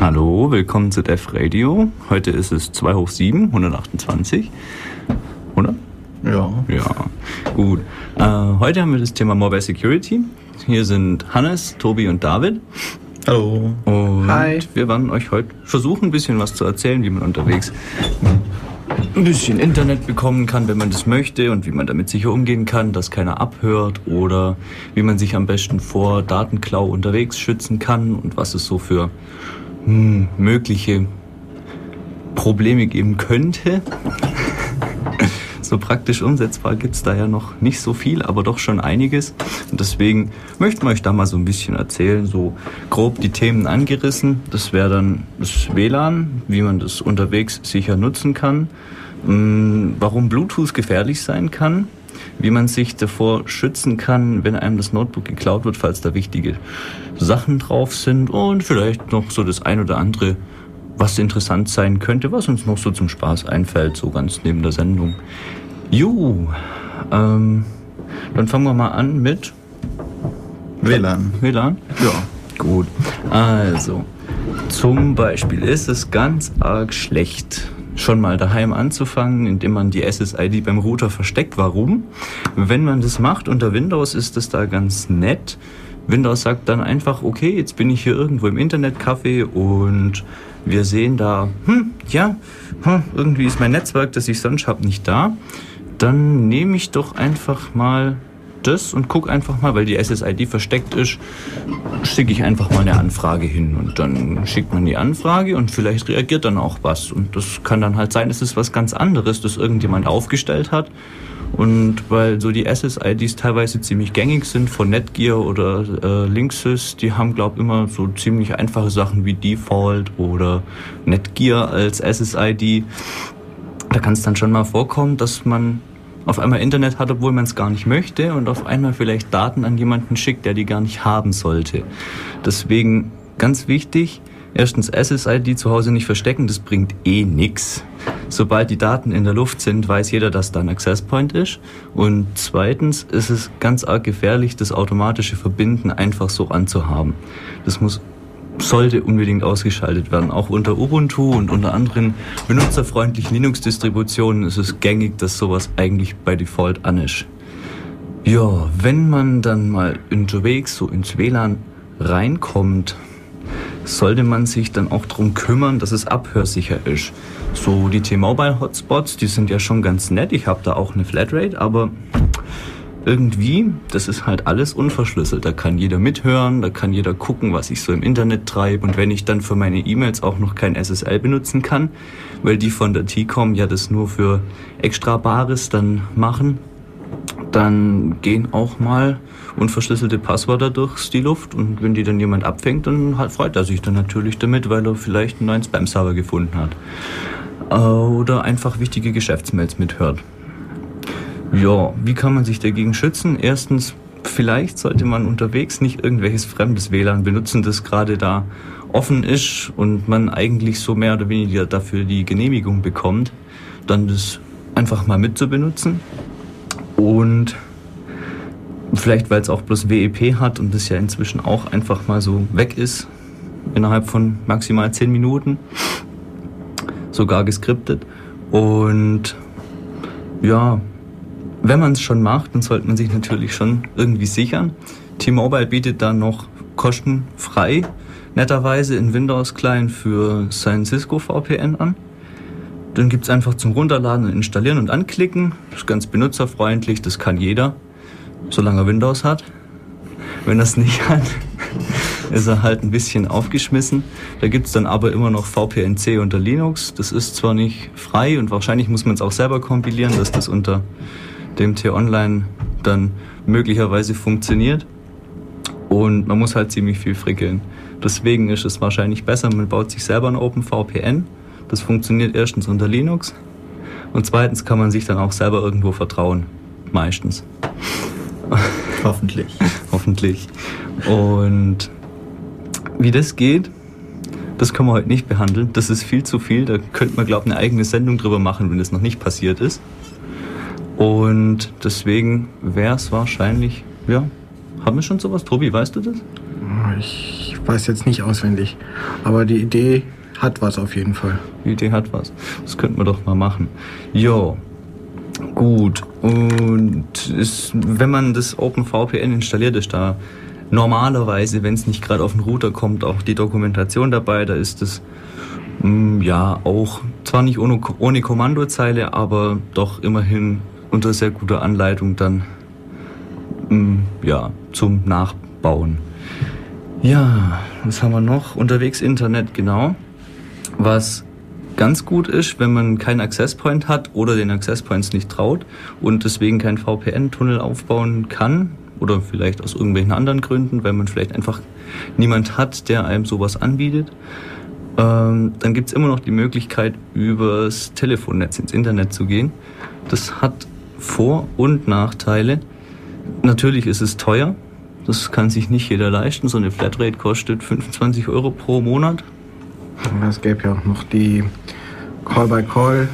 Hallo, willkommen zu Def Radio. Heute ist es 2 hoch 7, 128. Oder? Ja. Ja, gut. Äh, heute haben wir das Thema Mobile Security. Hier sind Hannes, Tobi und David. Hallo. Und Hi. wir werden euch heute versuchen, ein bisschen was zu erzählen, wie man unterwegs ein bisschen Internet bekommen kann, wenn man das möchte und wie man damit sicher umgehen kann, dass keiner abhört oder wie man sich am besten vor Datenklau unterwegs schützen kann und was es so für hm, mögliche Probleme geben könnte. so praktisch umsetzbar gibt's da ja noch nicht so viel, aber doch schon einiges. Und deswegen möchten wir euch da mal so ein bisschen erzählen, so grob die Themen angerissen. Das wäre dann das WLAN, wie man das unterwegs sicher nutzen kann, Mm, warum Bluetooth gefährlich sein kann, wie man sich davor schützen kann, wenn einem das Notebook geklaut wird, falls da wichtige Sachen drauf sind und vielleicht noch so das ein oder andere, was interessant sein könnte, was uns noch so zum Spaß einfällt, so ganz neben der Sendung. Jo, ähm, dann fangen wir mal an mit WLAN. WLAN? Ja. Gut. Also, zum Beispiel ist es ganz arg schlecht, schon mal daheim anzufangen, indem man die SSID beim Router versteckt. Warum? Wenn man das macht unter Windows, ist das da ganz nett. Windows sagt dann einfach, okay, jetzt bin ich hier irgendwo im Internetcafé und wir sehen da, hm, ja, hm, irgendwie ist mein Netzwerk, das ich sonst habe, nicht da. Dann nehme ich doch einfach mal das und guck einfach mal, weil die SSID versteckt ist, schicke ich einfach mal eine Anfrage hin und dann schickt man die Anfrage und vielleicht reagiert dann auch was und das kann dann halt sein, es ist was ganz anderes, das irgendjemand aufgestellt hat und weil so die SSIDs teilweise ziemlich gängig sind von Netgear oder äh, Linksys, die haben glaub immer so ziemlich einfache Sachen wie Default oder Netgear als SSID. Da kann es dann schon mal vorkommen, dass man auf einmal Internet hat, obwohl man es gar nicht möchte und auf einmal vielleicht Daten an jemanden schickt, der die gar nicht haben sollte. Deswegen ganz wichtig, erstens SSID zu Hause nicht verstecken, das bringt eh nix. Sobald die Daten in der Luft sind, weiß jeder, dass da ein Access Point ist. Und zweitens ist es ganz arg gefährlich, das automatische Verbinden einfach so anzuhaben. Das muss sollte unbedingt ausgeschaltet werden. Auch unter Ubuntu und unter anderen benutzerfreundlichen Linux-Distributionen ist es gängig, dass sowas eigentlich bei Default an ist. Ja, wenn man dann mal unterwegs so ins WLAN reinkommt, sollte man sich dann auch darum kümmern, dass es abhörsicher ist. So die T-Mobile-Hotspots, die sind ja schon ganz nett. Ich habe da auch eine Flatrate, aber irgendwie, das ist halt alles unverschlüsselt. Da kann jeder mithören, da kann jeder gucken, was ich so im Internet treibe. Und wenn ich dann für meine E-Mails auch noch kein SSL benutzen kann, weil die von der T-Com ja das nur für extra Bares dann machen, dann gehen auch mal unverschlüsselte Passwörter durch die Luft und wenn die dann jemand abfängt, dann halt freut er sich dann natürlich damit, weil er vielleicht einen neuen Spam-Server gefunden hat. Oder einfach wichtige Geschäftsmails mithört. Ja, wie kann man sich dagegen schützen? Erstens, vielleicht sollte man unterwegs nicht irgendwelches fremdes WLAN benutzen, das gerade da offen ist und man eigentlich so mehr oder weniger dafür die Genehmigung bekommt, dann das einfach mal mit zu benutzen. Und vielleicht, weil es auch bloß WEP hat und das ja inzwischen auch einfach mal so weg ist, innerhalb von maximal 10 Minuten, sogar geskriptet. Und ja, wenn man es schon macht, dann sollte man sich natürlich schon irgendwie sichern. T-Mobile bietet da noch kostenfrei netterweise in Windows Client für sein Cisco VPN an. Dann gibt es einfach zum Runterladen und Installieren und Anklicken. Das ist ganz benutzerfreundlich, das kann jeder, solange er Windows hat. Wenn er es nicht hat, ist er halt ein bisschen aufgeschmissen. Da gibt es dann aber immer noch VPNC unter Linux. Das ist zwar nicht frei und wahrscheinlich muss man es auch selber kompilieren, dass das unter dem T-Online dann möglicherweise funktioniert. Und man muss halt ziemlich viel frickeln. Deswegen ist es wahrscheinlich besser, man baut sich selber ein OpenVPN. Das funktioniert erstens unter Linux. Und zweitens kann man sich dann auch selber irgendwo vertrauen. Meistens. Hoffentlich. Hoffentlich. Und wie das geht, das können wir heute nicht behandeln. Das ist viel zu viel. Da könnte man, glaube ich, eine eigene Sendung drüber machen, wenn das noch nicht passiert ist. Und deswegen wäre es wahrscheinlich, ja, haben wir schon sowas? Tobi, weißt du das? Ich weiß jetzt nicht auswendig. Aber die Idee hat was auf jeden Fall. Die Idee hat was. Das könnten wir doch mal machen. Jo. Gut. Und ist, wenn man das OpenVPN installiert, ist da normalerweise, wenn es nicht gerade auf den Router kommt, auch die Dokumentation dabei. Da ist es mm, ja auch zwar nicht ohne, ohne Kommandozeile, aber doch immerhin unter sehr guter Anleitung dann mm, ja, zum Nachbauen. Ja, was haben wir noch? Unterwegs Internet, genau. Was ganz gut ist, wenn man keinen Access Point hat oder den Access Points nicht traut und deswegen keinen VPN-Tunnel aufbauen kann oder vielleicht aus irgendwelchen anderen Gründen, weil man vielleicht einfach niemand hat, der einem sowas anbietet. Ähm, dann gibt's immer noch die Möglichkeit, übers Telefonnetz ins Internet zu gehen. Das hat Vor- und Nachteile. Natürlich ist es teuer. Das kann sich nicht jeder leisten. So eine Flatrate kostet 25 Euro pro Monat. Es gäbe ja auch noch die Call-by-Call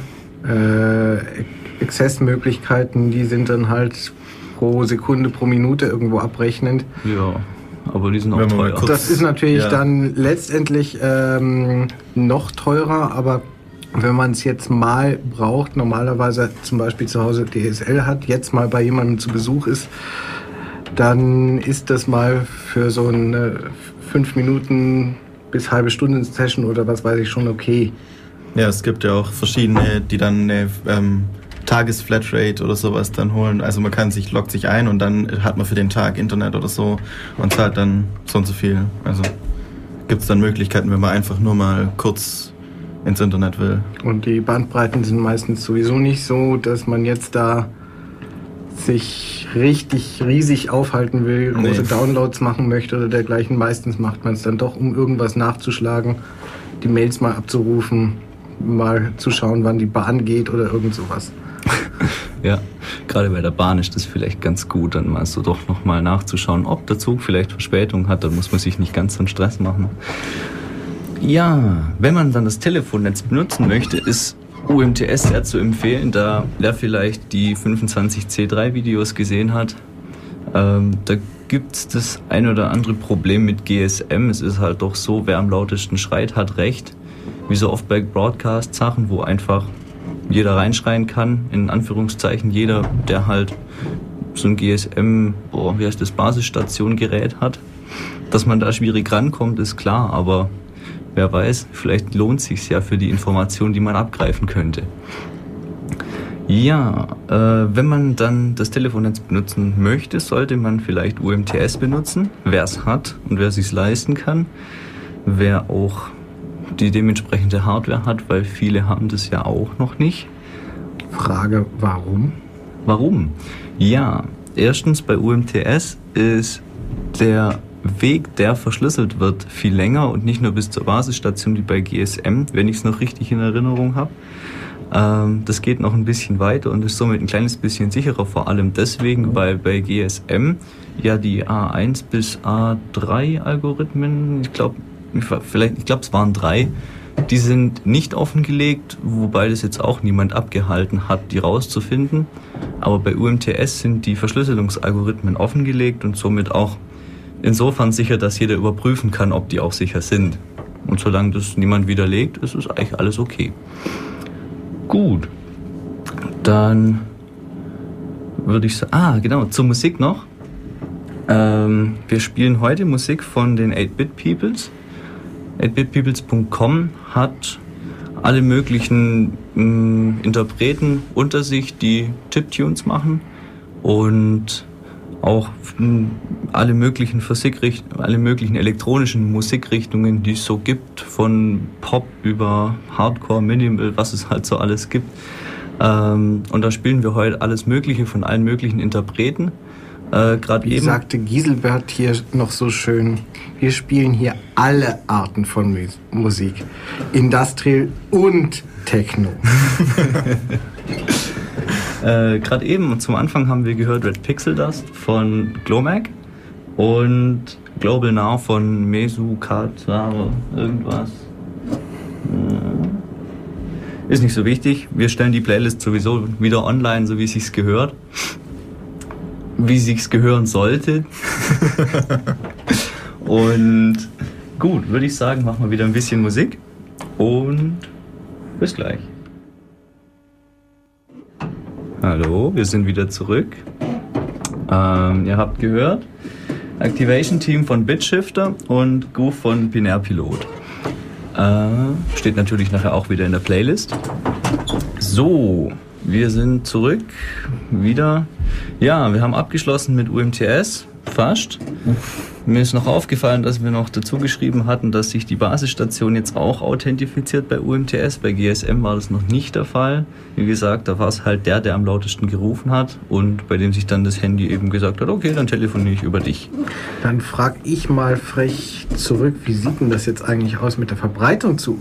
äh, Access-Möglichkeiten, die sind dann halt pro Sekunde, pro Minute irgendwo abrechnend. Ja, aber die sind auch teuer. Das ist natürlich Ja. dann letztendlich ähm, noch teurer, aber wenn man es jetzt mal braucht, normalerweise zum Beispiel zu Hause DSL hat, jetzt mal bei jemandem zu Besuch ist, dann ist das mal für so eine fünf Minuten bis halbe Stunde Session oder was weiß ich schon okay. Ja, es gibt ja auch verschiedene, die dann eine ähm, Tagesflatrate oder sowas dann holen. Also man kann sich, loggt sich ein und dann hat man für den Tag Internet oder so und zahlt dann so und so viel. Also gibt es dann Möglichkeiten, wenn man einfach nur mal kurz ins Internet will. Und die Bandbreiten sind meistens sowieso nicht so, dass man jetzt da sich richtig riesig aufhalten will, Nee. große Downloads machen möchte oder dergleichen. Meistens macht man es dann doch, um irgendwas nachzuschlagen, die Mails mal abzurufen, mal zu schauen, wann die Bahn geht oder irgend sowas. Ja, gerade bei der Bahn ist das vielleicht ganz gut, dann mal so doch nochmal nachzuschauen, ob der Zug vielleicht Verspätung hat, dann muss man sich nicht ganz so einen Stress machen. Ja, wenn man dann das Telefonnetz benutzen möchte, ist UMTS sehr zu empfehlen, da wer vielleicht die 25C3 Videos gesehen hat, ähm, da gibt's das ein oder andere Problem mit GSM. Es ist halt doch so, wer am lautesten schreit, hat recht. Wie so oft bei Broadcast-Sachen, wo einfach jeder reinschreien kann, in Anführungszeichen jeder, der halt so ein GSM, boah, wie heißt das, Basisstation-Gerät hat. Dass man da schwierig rankommt, ist klar, aber wer weiß, vielleicht lohnt sich's ja für die Information, die man abgreifen könnte. Ja, äh, wenn man dann das Telefonnetz benutzen möchte, sollte man vielleicht UMTS benutzen, wer es hat und wer sich's leisten kann, wer auch die dementsprechende Hardware hat, weil viele haben das ja auch noch nicht. Frage, warum? Warum? Ja, erstens bei UMTS ist der Weg, der verschlüsselt wird, viel länger und nicht nur bis zur Basisstation wie bei GSM, wenn ich es noch richtig in Erinnerung habe. Ähm, das geht noch ein bisschen weiter und ist somit ein kleines bisschen sicherer, vor allem deswegen, weil bei GSM ja die A1 bis A3 Algorithmen, ich glaube, vielleicht, ich glaube, es waren drei, die sind nicht offengelegt, wobei das jetzt auch niemand abgehalten hat, die rauszufinden. Aber bei UMTS sind die Verschlüsselungsalgorithmen offengelegt und somit auch insofern sicher, dass jeder überprüfen kann, ob die auch sicher sind. Und solange das niemand widerlegt, ist es eigentlich alles okay. Gut. Dann würde ich sagen, ah, genau, zur Musik noch. Ähm, wir spielen heute Musik von den 8-Bit Peoples. 8bitpeoples.com hat alle möglichen mh, Interpreten unter sich, die Chiptunes machen und auch mh, alle möglichen Physikricht alle möglichen elektronischen Musikrichtungen, die es so gibt, von Pop über Hardcore, Minimal, was es halt so alles gibt. Ähm, und da spielen wir heute alles Mögliche von allen möglichen Interpreten. Äh, Gerade Wie eben. sagte Giselbert hier noch so schön, wir spielen hier alle Arten von Mus- Musik. Industrial und Techno. Äh, Gerade eben zum Anfang haben wir gehört Red Pixel Dust von Glomac und Global Now von Mesu Kataro irgendwas. Äh, Ist nicht so wichtig. Wir stellen die Playlist sowieso wieder online, so wie es sich gehört. Wie sich's gehören sollte. Und gut, würde ich sagen, machen wir wieder ein bisschen Musik und bis gleich. Hallo, wir sind wieder zurück. Ähm, ihr habt gehört, Activation Team von Bitshifter und Groove von Binär Pilot. Äh, steht natürlich nachher auch wieder in der Playlist. So, wir sind zurück. Wieder. Ja, wir haben abgeschlossen mit UMTS. Fast. Mir ist noch aufgefallen, dass wir noch dazu geschrieben hatten, dass sich die Basisstation jetzt auch authentifiziert bei UMTS. Bei GSM war das noch nicht der Fall. Wie gesagt, da war es halt der, der am lautesten gerufen hat und bei dem sich dann das Handy eben gesagt hat, okay, dann telefoniere ich über dich. Dann frage ich mal frech zurück, wie sieht denn das jetzt eigentlich aus mit der Verbreitung zu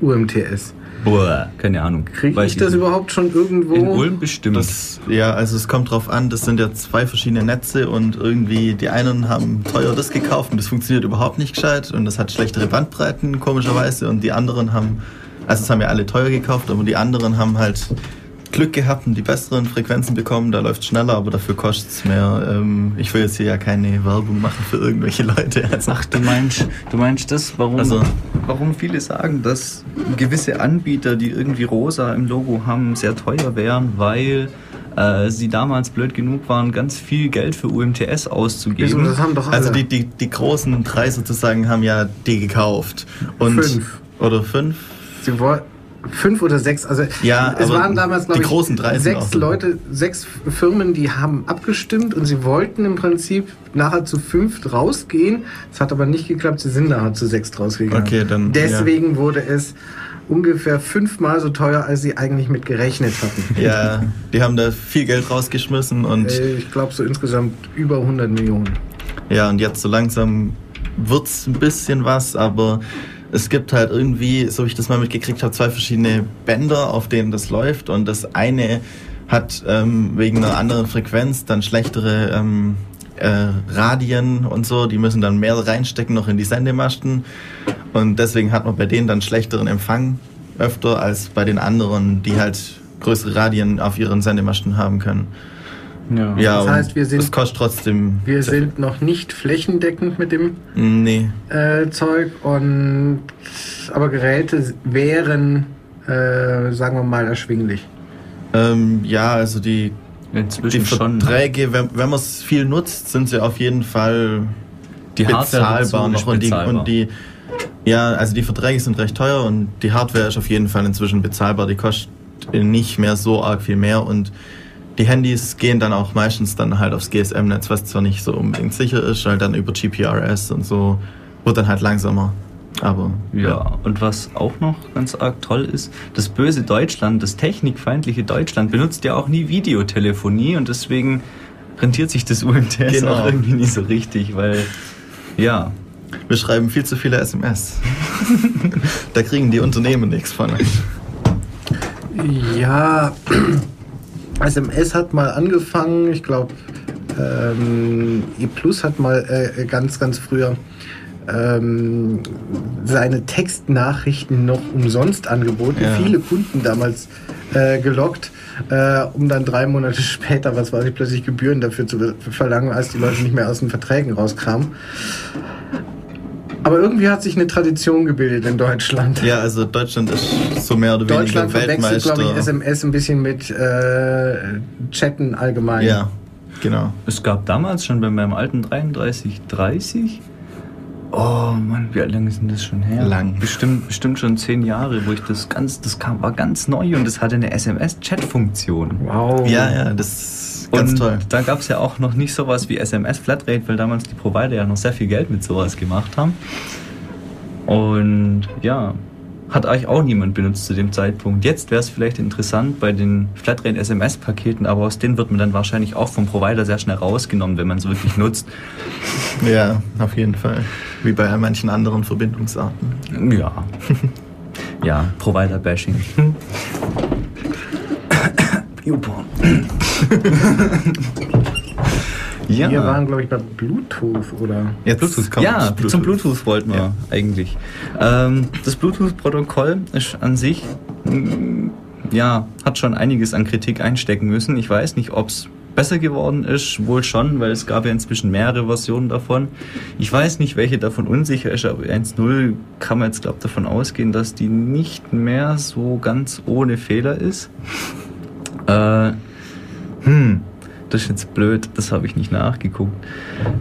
UMTS? Boah, keine Ahnung. Kriege ich das überhaupt schon irgendwo? In Ulm bestimmt. Das, ja, also es kommt drauf an, das sind ja zwei verschiedene Netze und irgendwie die einen haben teuer das gekauft und das funktioniert überhaupt nicht gescheit und das hat schlechtere Bandbreiten komischerweise und die anderen haben, also es haben ja alle teuer gekauft, aber die anderen haben halt Glück gehabt und die besseren Frequenzen bekommen, da läuft es schneller, aber dafür kostet es mehr. Ähm, ich will jetzt hier ja keine Werbung machen für irgendwelche Leute. Also Ach, du meinst, du meinst das, warum, also, warum viele sagen, dass gewisse Anbieter, die irgendwie rosa im Logo haben, sehr teuer wären, weil äh, sie damals blöd genug waren, ganz viel Geld für UMTS auszugeben. Wieso, das haben doch alle. Also die, die, die großen drei sozusagen haben ja die gekauft. Und fünf. Oder fünf? Sie wollten fünf oder sechs. Also ja, es waren damals, glaube ich, großen drei sechs Leute, sechs Firmen, die haben abgestimmt und sie wollten im Prinzip nachher zu fünf rausgehen. Es hat aber nicht geklappt, sie sind nachher zu sechs rausgegangen. Okay, dann. Deswegen ja. wurde es ungefähr fünfmal so teuer, als sie eigentlich mit gerechnet hatten. Ja, die haben da viel Geld rausgeschmissen und. Äh, ich glaube so insgesamt über 100 Millionen. Ja, und jetzt so langsam wird es ein bisschen was, aber es gibt halt irgendwie, so wie ich das mal mitgekriegt habe, zwei verschiedene Bänder, auf denen das läuft. Und das eine hat ähm, wegen einer anderen Frequenz dann schlechtere ähm, äh, Radien und so. Die müssen dann mehr reinstecken noch in die Sendemasten. Und deswegen hat man bei denen dann schlechteren Empfang öfter als bei den anderen, die halt größere Radien auf ihren Sendemasten haben können. Ja, ja das heißt, wir sind. Das kostet trotzdem. Wir sind noch nicht flächendeckend mit dem nee. äh, Zeug und aber Geräte wären, äh, sagen wir mal, erschwinglich. Ähm, ja, also die, Inzwischen die Verträge, schon. wenn, wenn man es viel nutzt, sind sie auf jeden Fall die bezahlbar noch und die, und die ja, also die Verträge sind recht teuer und die Hardware ist auf jeden Fall inzwischen bezahlbar. Die kostet nicht mehr so arg viel mehr und die Handys gehen dann auch meistens dann halt aufs GSM-Netz, was zwar nicht so unbedingt sicher ist, halt dann über GPRS und so wird dann halt langsamer. Aber ja. ja, und was auch noch ganz arg toll ist, das böse Deutschland, das technikfeindliche Deutschland benutzt ja auch nie Videotelefonie und deswegen rentiert sich das UMTS genau. auch irgendwie nicht so richtig, weil ja. Wir schreiben viel zu viele SMS. da kriegen die Unternehmen nichts von. Ja, SMS hat mal angefangen, ich glaube, ähm, E Plus hat mal äh, ganz, ganz früher ähm, seine Textnachrichten noch umsonst angeboten. Ja. Viele Kunden damals äh, gelockt, äh, um dann drei Monate später, was weiß ich, plötzlich Gebühren dafür zu verlangen, als die Leute nicht mehr aus den Verträgen rauskamen. Aber irgendwie hat sich eine Tradition gebildet in Deutschland. Ja, also Deutschland ist so mehr oder weniger Deutschland verwechselt, glaube ich, SMS ein bisschen mit äh, Chatten allgemein. Ja, genau. Es gab damals schon bei meinem alten 3330 Oh Mann, wie lange ist denn das schon her? Lang. Bestimmt, bestimmt schon zehn Jahre, wo ich das ganz, das kam, war ganz neu und es hatte eine SMS-Chat-Funktion. Wow. Ja, ja, das Ganz und toll. da gab es ja auch noch nicht sowas wie SMS Flatrate, weil damals die Provider ja noch sehr viel Geld mit sowas gemacht haben. Und ja, hat eigentlich auch niemand benutzt zu dem Zeitpunkt. Jetzt wäre es vielleicht interessant bei den Flatrate SMS-Paketen, aber aus denen wird man dann wahrscheinlich auch vom Provider sehr schnell rausgenommen, wenn man es wirklich nutzt. Ja, auf jeden Fall. Wie bei manchen anderen Verbindungsarten. Ja. ja, Provider-Bashing. YouPorn. ja. Wir waren, glaube ich, bei Bluetooth, oder? Ja, Bluetooth kommt. Ja, Bluetooth. zum Bluetooth wollten wir ja. eigentlich. Ähm, das Bluetooth-Protokoll ist an sich, mm, ja, hat schon einiges an Kritik einstecken müssen. Ich weiß nicht, ob es besser geworden ist, wohl schon, weil es gab ja inzwischen mehrere Versionen davon. Ich weiß nicht, welche davon unsicher ist, aber 1.0 kann man jetzt, glaube ich, davon ausgehen, dass die nicht mehr so ganz ohne Fehler ist. Äh, hm, das ist jetzt blöd, das habe ich nicht nachgeguckt.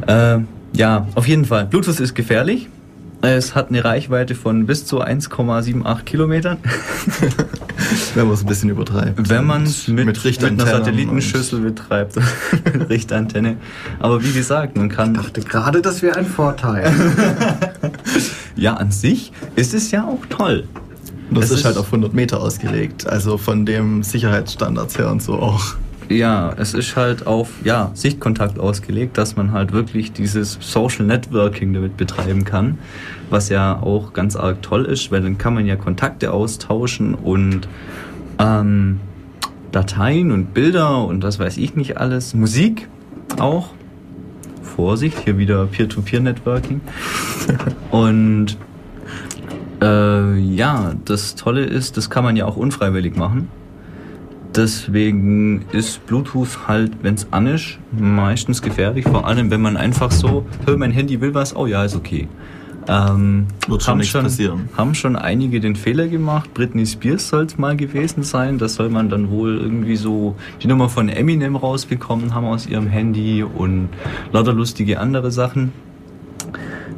Äh, ja, auf jeden Fall. Bluetooth ist gefährlich. Es hat eine Reichweite von bis zu 1,78 Kilometern. Wenn man es ein bisschen übertreibt. Wenn man es mit, mit, mit einer Satellitenschüssel betreibt. Richtantenne. Aber wie gesagt, man kann. Ich dachte gerade, das wäre ein Vorteil. ja, an sich ist es ja auch toll. Das ist, ist halt auf 100 Meter ausgelegt. Also von dem Sicherheitsstandards her und so auch. Ja, es ist halt auf ja, Sichtkontakt ausgelegt, dass man halt wirklich dieses Social Networking damit betreiben kann, was ja auch ganz arg toll ist, weil dann kann man ja Kontakte austauschen und ähm, Dateien und Bilder und was weiß ich nicht alles, Musik auch. Vorsicht, hier wieder Peer-to-Peer-Networking. und äh, ja, das Tolle ist, das kann man ja auch unfreiwillig machen. Deswegen ist Bluetooth halt, wenn es an ist, meistens gefährlich. Vor allem, wenn man einfach so, hör, mein Handy will was, oh ja, ist okay. Ähm, Wird schon nichts schon, passieren. Haben schon einige den Fehler gemacht. Britney Spears soll es mal gewesen sein. Das soll man dann wohl irgendwie so die Nummer von Eminem rausbekommen haben aus ihrem Handy und lauter lustige andere Sachen.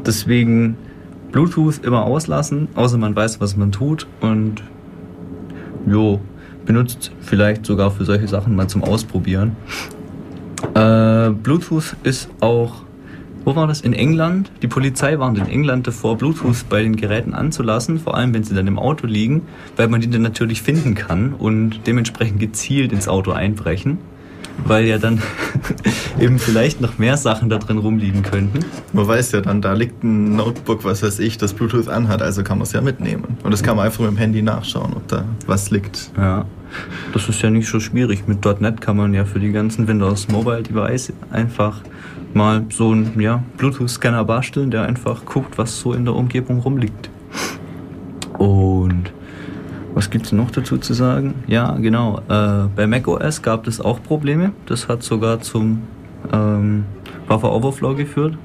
Deswegen Bluetooth immer auslassen, außer man weiß, was man tut und jo, benutzt vielleicht sogar für solche Sachen mal zum Ausprobieren. Äh, Bluetooth ist auch, wo war das? In England. Die Polizei warnt in England davor, Bluetooth bei den Geräten anzulassen, vor allem wenn sie dann im Auto liegen, weil man die dann natürlich finden kann und dementsprechend gezielt ins Auto einbrechen weil ja dann eben vielleicht noch mehr Sachen da drin rumliegen könnten. Man weiß ja dann, da liegt ein Notebook, was weiß ich, das Bluetooth anhat, also kann man es ja mitnehmen. Und das kann man einfach mit dem Handy nachschauen, ob da was liegt. Ja, das ist ja nicht so schwierig. Mit .NET kann man ja für die ganzen Windows Mobile Device einfach mal so einen ja, Bluetooth-Scanner basteln, der einfach guckt, was so in der Umgebung rumliegt. Und was gibt es noch dazu zu sagen? Ja, genau. Äh, bei macOS gab es auch Probleme. Das hat sogar zum ähm, Buffer Overflow geführt.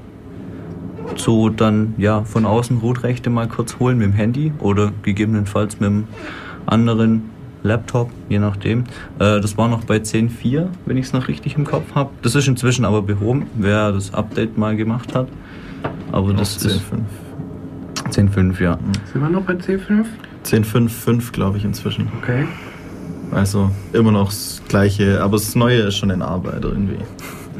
So dann ja von außen Rootrechte mal kurz holen mit dem Handy oder gegebenenfalls mit einem anderen Laptop, je nachdem. Äh, das war noch bei 10.4, wenn ich es noch richtig im Kopf habe. Das ist inzwischen aber behoben, wer das Update mal gemacht hat. Aber das 10, ist 10.5, ja. Sind wir noch bei 10.5? 10.5.5, glaube ich, inzwischen. Okay. Also immer noch das gleiche, aber das Neue ist schon in Arbeit irgendwie.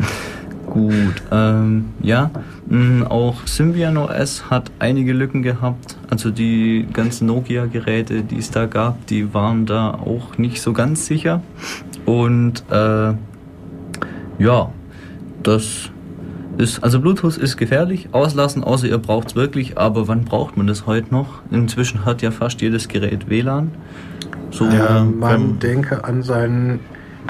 Gut, ähm, ja, mh, auch Symbian OS hat einige Lücken gehabt. Also die ganzen Nokia-Geräte, die es da gab, die waren da auch nicht so ganz sicher. Und äh, ja, das ist, also Bluetooth ist gefährlich, auslassen, außer ihr braucht es wirklich, aber wann braucht man das heute noch? Inzwischen hat ja fast jedes Gerät WLAN. So ja, man denke an sein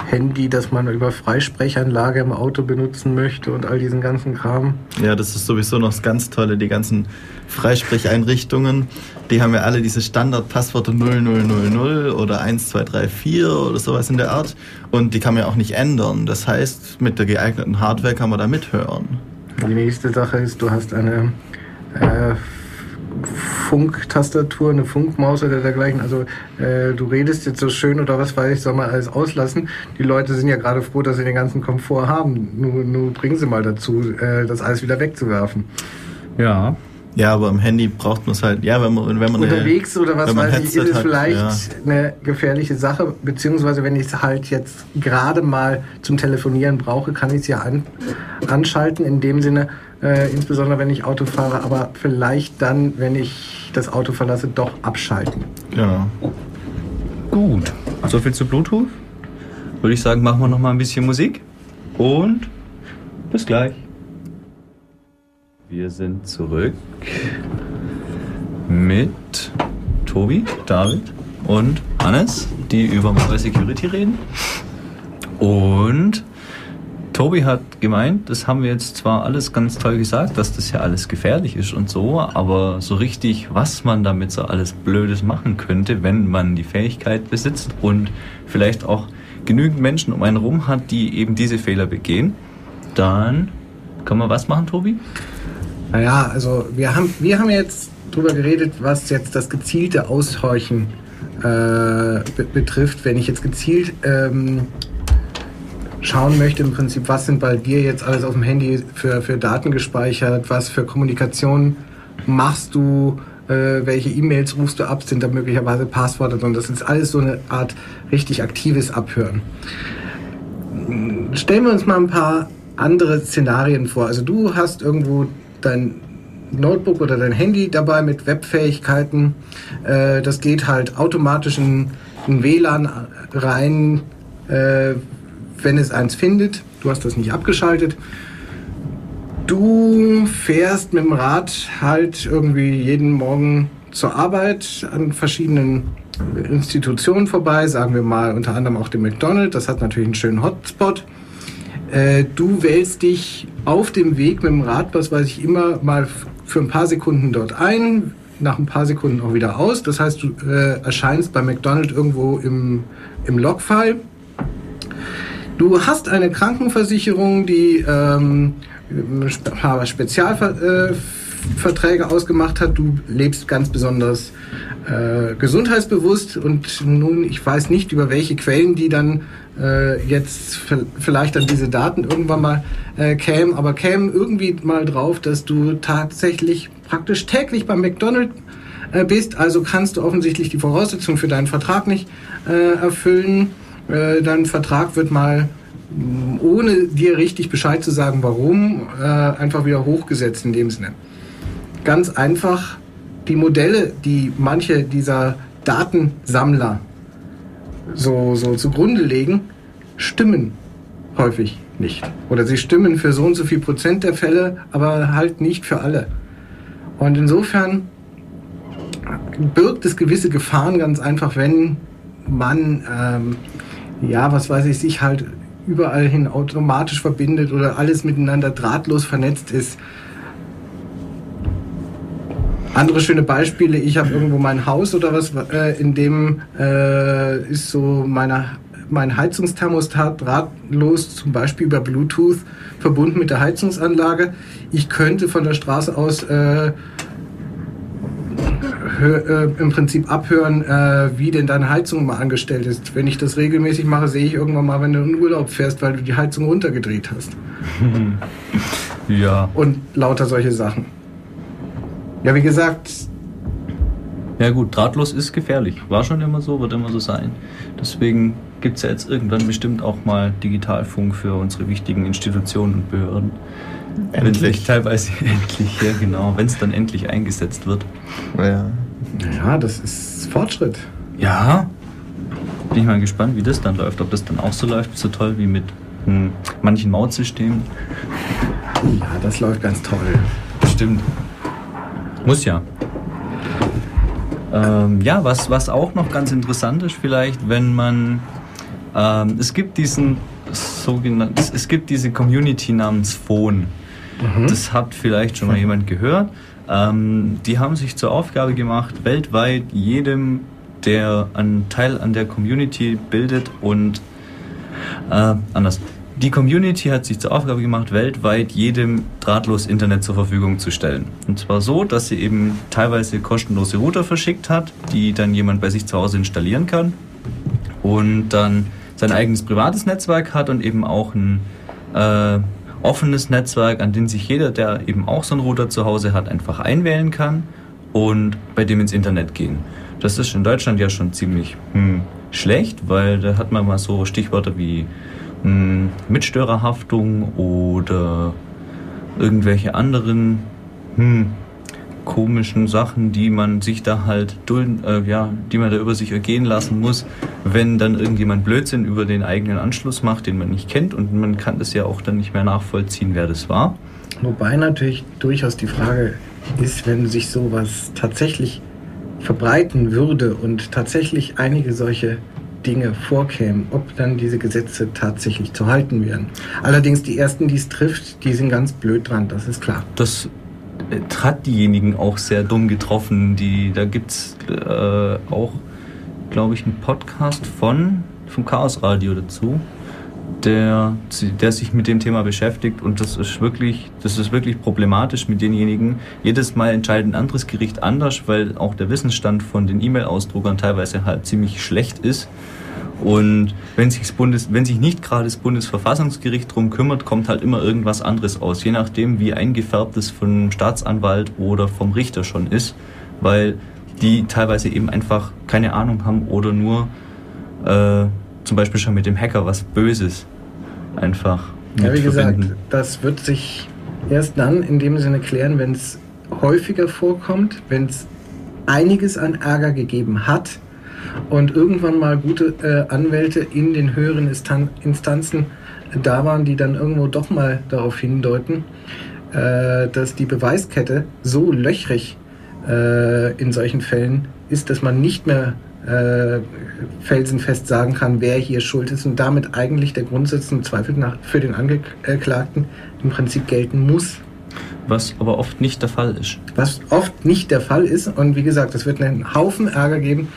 Handy, das man über Freisprechanlage im Auto benutzen möchte und all diesen ganzen Kram. Ja, das ist sowieso noch das ganz Tolle, die ganzen Freisprecheinrichtungen, die haben ja alle diese Standardpassworte 0000 oder 1234 oder sowas in der Art und die kann man ja auch nicht ändern. Das heißt, mit der geeigneten Hardware kann man da mithören. Die nächste Sache ist, du hast eine äh, Funktastatur, eine Funkmaus oder dergleichen. Also äh, du redest jetzt so schön oder was weiß ich, soll man alles auslassen. Die Leute sind ja gerade froh, dass sie den ganzen Komfort haben. Nur, nur bringen sie mal dazu, äh, das alles wieder wegzuwerfen. Ja. Ja, aber am Handy braucht man es halt, ja, wenn man, wenn man unterwegs eine, oder was weiß ich, ist es vielleicht ja. eine gefährliche Sache, beziehungsweise wenn ich es halt jetzt gerade mal zum Telefonieren brauche, kann ich es ja an, anschalten. In dem Sinne, äh, insbesondere wenn ich Auto fahre, aber vielleicht dann, wenn ich das Auto verlasse, doch abschalten. Ja. Gut. So viel zu Bluetooth. Würde ich sagen, machen wir noch mal ein bisschen Musik und bis gleich. Wir sind zurück mit Tobi, David und Hannes, die über Mobile Security reden. Und Tobi hat gemeint, das haben wir jetzt zwar alles ganz toll gesagt, dass das ja alles gefährlich ist und so, aber so richtig, was man damit so alles Blödes machen könnte, wenn man die Fähigkeit besitzt und vielleicht auch genügend Menschen um einen rum hat, die eben diese Fehler begehen, dann kann man was machen, Tobi? Naja, also wir haben, wir haben jetzt drüber geredet, was jetzt das gezielte Aushorchen äh, betrifft. Wenn ich jetzt gezielt ähm, schauen möchte, im Prinzip, was sind bei dir jetzt alles auf dem Handy für, für Daten gespeichert, was für Kommunikation machst du, äh, welche E-Mails rufst du ab, sind da möglicherweise Passworte drin. Das ist alles so eine Art richtig aktives Abhören. Stellen wir uns mal ein paar andere Szenarien vor. Also du hast irgendwo dein Notebook oder dein Handy dabei mit Webfähigkeiten. Äh, das geht halt automatisch in, in WLAN rein, äh, wenn es eins findet. Du hast das nicht abgeschaltet. Du fährst mit dem Rad halt irgendwie jeden Morgen zur Arbeit an verschiedenen Institutionen vorbei, sagen wir mal unter anderem auch dem McDonald's. Das hat natürlich einen schönen Hotspot. Äh, du wählst dich auf dem Weg mit dem Rad, was weiß ich, immer mal für ein paar Sekunden dort ein, nach ein paar Sekunden auch wieder aus. Das heißt, du äh, erscheinst bei McDonald's irgendwo im, im Logfile. Du hast eine Krankenversicherung, die ähm, Spezialverträge äh, ausgemacht hat. Du lebst ganz besonders äh, gesundheitsbewusst und nun, ich weiß nicht, über welche Quellen die dann äh, jetzt vielleicht an diese Daten irgendwann mal äh, kämen, aber kämen irgendwie mal drauf, dass du tatsächlich praktisch täglich beim McDonald's äh, bist, also kannst du offensichtlich die Voraussetzungen für deinen Vertrag nicht äh, erfüllen. Äh, dein Vertrag wird mal ohne dir richtig Bescheid zu sagen, warum, einfach wieder hochgesetzt in dem Sinne. Ganz einfach die Modelle, die manche dieser Datensammler so, so zugrunde legen, stimmen häufig nicht. Oder sie stimmen für so und so viel Prozent der Fälle, aber halt nicht für alle. Und insofern birgt es gewisse Gefahren ganz einfach, wenn man, ähm, ja, was weiß ich, sich halt überall hin automatisch verbindet oder alles miteinander drahtlos vernetzt ist. Andere schöne Beispiele, ich habe irgendwo mein Haus oder was, äh, in dem äh, ist so meine, mein Heizungsthermostat drahtlos, zum Beispiel über Bluetooth, verbunden mit der Heizungsanlage. Ich könnte von der Straße aus äh, hör, äh, im Prinzip abhören, äh, wie denn deine Heizung mal angestellt ist. Wenn ich das regelmäßig mache, sehe ich irgendwann mal, wenn du in Urlaub fährst, weil du die Heizung runtergedreht hast. ja. Und lauter solche Sachen. Ja, wie gesagt. Ja gut, drahtlos ist gefährlich. War schon immer so, wird immer so sein. Deswegen gibt es ja jetzt irgendwann bestimmt auch mal Digitalfunk für unsere wichtigen Institutionen und Behörden. Endlich. teilweise endlich, ja genau, wenn es dann endlich eingesetzt wird. Ja. ja, das ist Fortschritt. Ja. Bin ich mal gespannt, wie das dann läuft. Ob das dann auch so läuft, so toll wie mit hm, manchen Mautsystemen. Ja, das läuft ganz toll. Stimmt. Muss ja. Ähm, ja, was, was auch noch ganz interessant ist, vielleicht, wenn man. Ähm, es gibt diesen sogenannten. Es, gibt diese Community namens Phone. Mhm. Das hat vielleicht schon mal jemand gehört. Ähm, die haben sich zur Aufgabe gemacht, weltweit jedem, der einen Teil an der Community bildet und äh, anders die Community hat sich zur Aufgabe gemacht, weltweit jedem drahtlos Internet zur Verfügung zu stellen. Und zwar so, dass sie eben teilweise kostenlose Router verschickt hat, die dann jemand bei sich zu Hause installieren kann und dann sein eigenes privates Netzwerk hat und eben auch ein äh, offenes Netzwerk, an dem sich jeder, der eben auch so einen Router zu Hause hat, einfach einwählen kann und bei dem ins Internet gehen. Das ist in Deutschland ja schon ziemlich hm, schlecht, weil da hat man mal so Stichworte wie hm, Mitstörerhaftung oder irgendwelche anderen hm, komischen Sachen, die man sich da halt dulden, äh, ja, die man da über sich ergehen lassen muss, wenn dann irgendjemand Blödsinn über den eigenen Anschluss macht, den man nicht kennt und man kann das ja auch dann nicht mehr nachvollziehen, wer das war. Wobei natürlich durchaus die Frage ist, wenn sich sowas tatsächlich verbreiten würde und tatsächlich einige solche Dinge vorkämen, ob dann diese Gesetze tatsächlich zu halten wären. Allerdings die ersten, die es trifft, die sind ganz blöd dran, das ist klar. Das äh, hat diejenigen auch sehr dumm getroffen. Die, da gibt es äh, auch, glaube ich, einen Podcast von vom Chaos Radio dazu, der, der sich mit dem Thema beschäftigt und das ist wirklich, das ist wirklich problematisch mit denjenigen. Jedes Mal entscheidet ein anderes Gericht anders, weil auch der Wissensstand von den E-Mail-Ausdruckern teilweise halt ziemlich schlecht ist. Und wenn sich, Bundes, wenn sich nicht gerade das Bundesverfassungsgericht darum kümmert, kommt halt immer irgendwas anderes aus, je nachdem, wie eingefärbt es vom Staatsanwalt oder vom Richter schon ist, weil die teilweise eben einfach keine Ahnung haben oder nur äh, zum Beispiel schon mit dem Hacker was Böses einfach. Ja, wie gesagt, das wird sich erst dann in dem Sinne klären, wenn es häufiger vorkommt, wenn es einiges an Ärger gegeben hat und irgendwann mal gute äh, Anwälte in den höheren Instan Instanzen da waren, die dann irgendwo doch mal darauf hindeuten, äh, dass die Beweiskette so löchrig äh, in solchen Fällen ist, dass man nicht mehr äh, felsenfest sagen kann, wer hier schuld ist und damit eigentlich der Grundsatz im Zweifel nach, für den Angeklagten im Prinzip gelten muss. Was aber oft nicht der Fall ist. Was oft nicht der Fall ist und wie gesagt, es wird einen Haufen Ärger geben,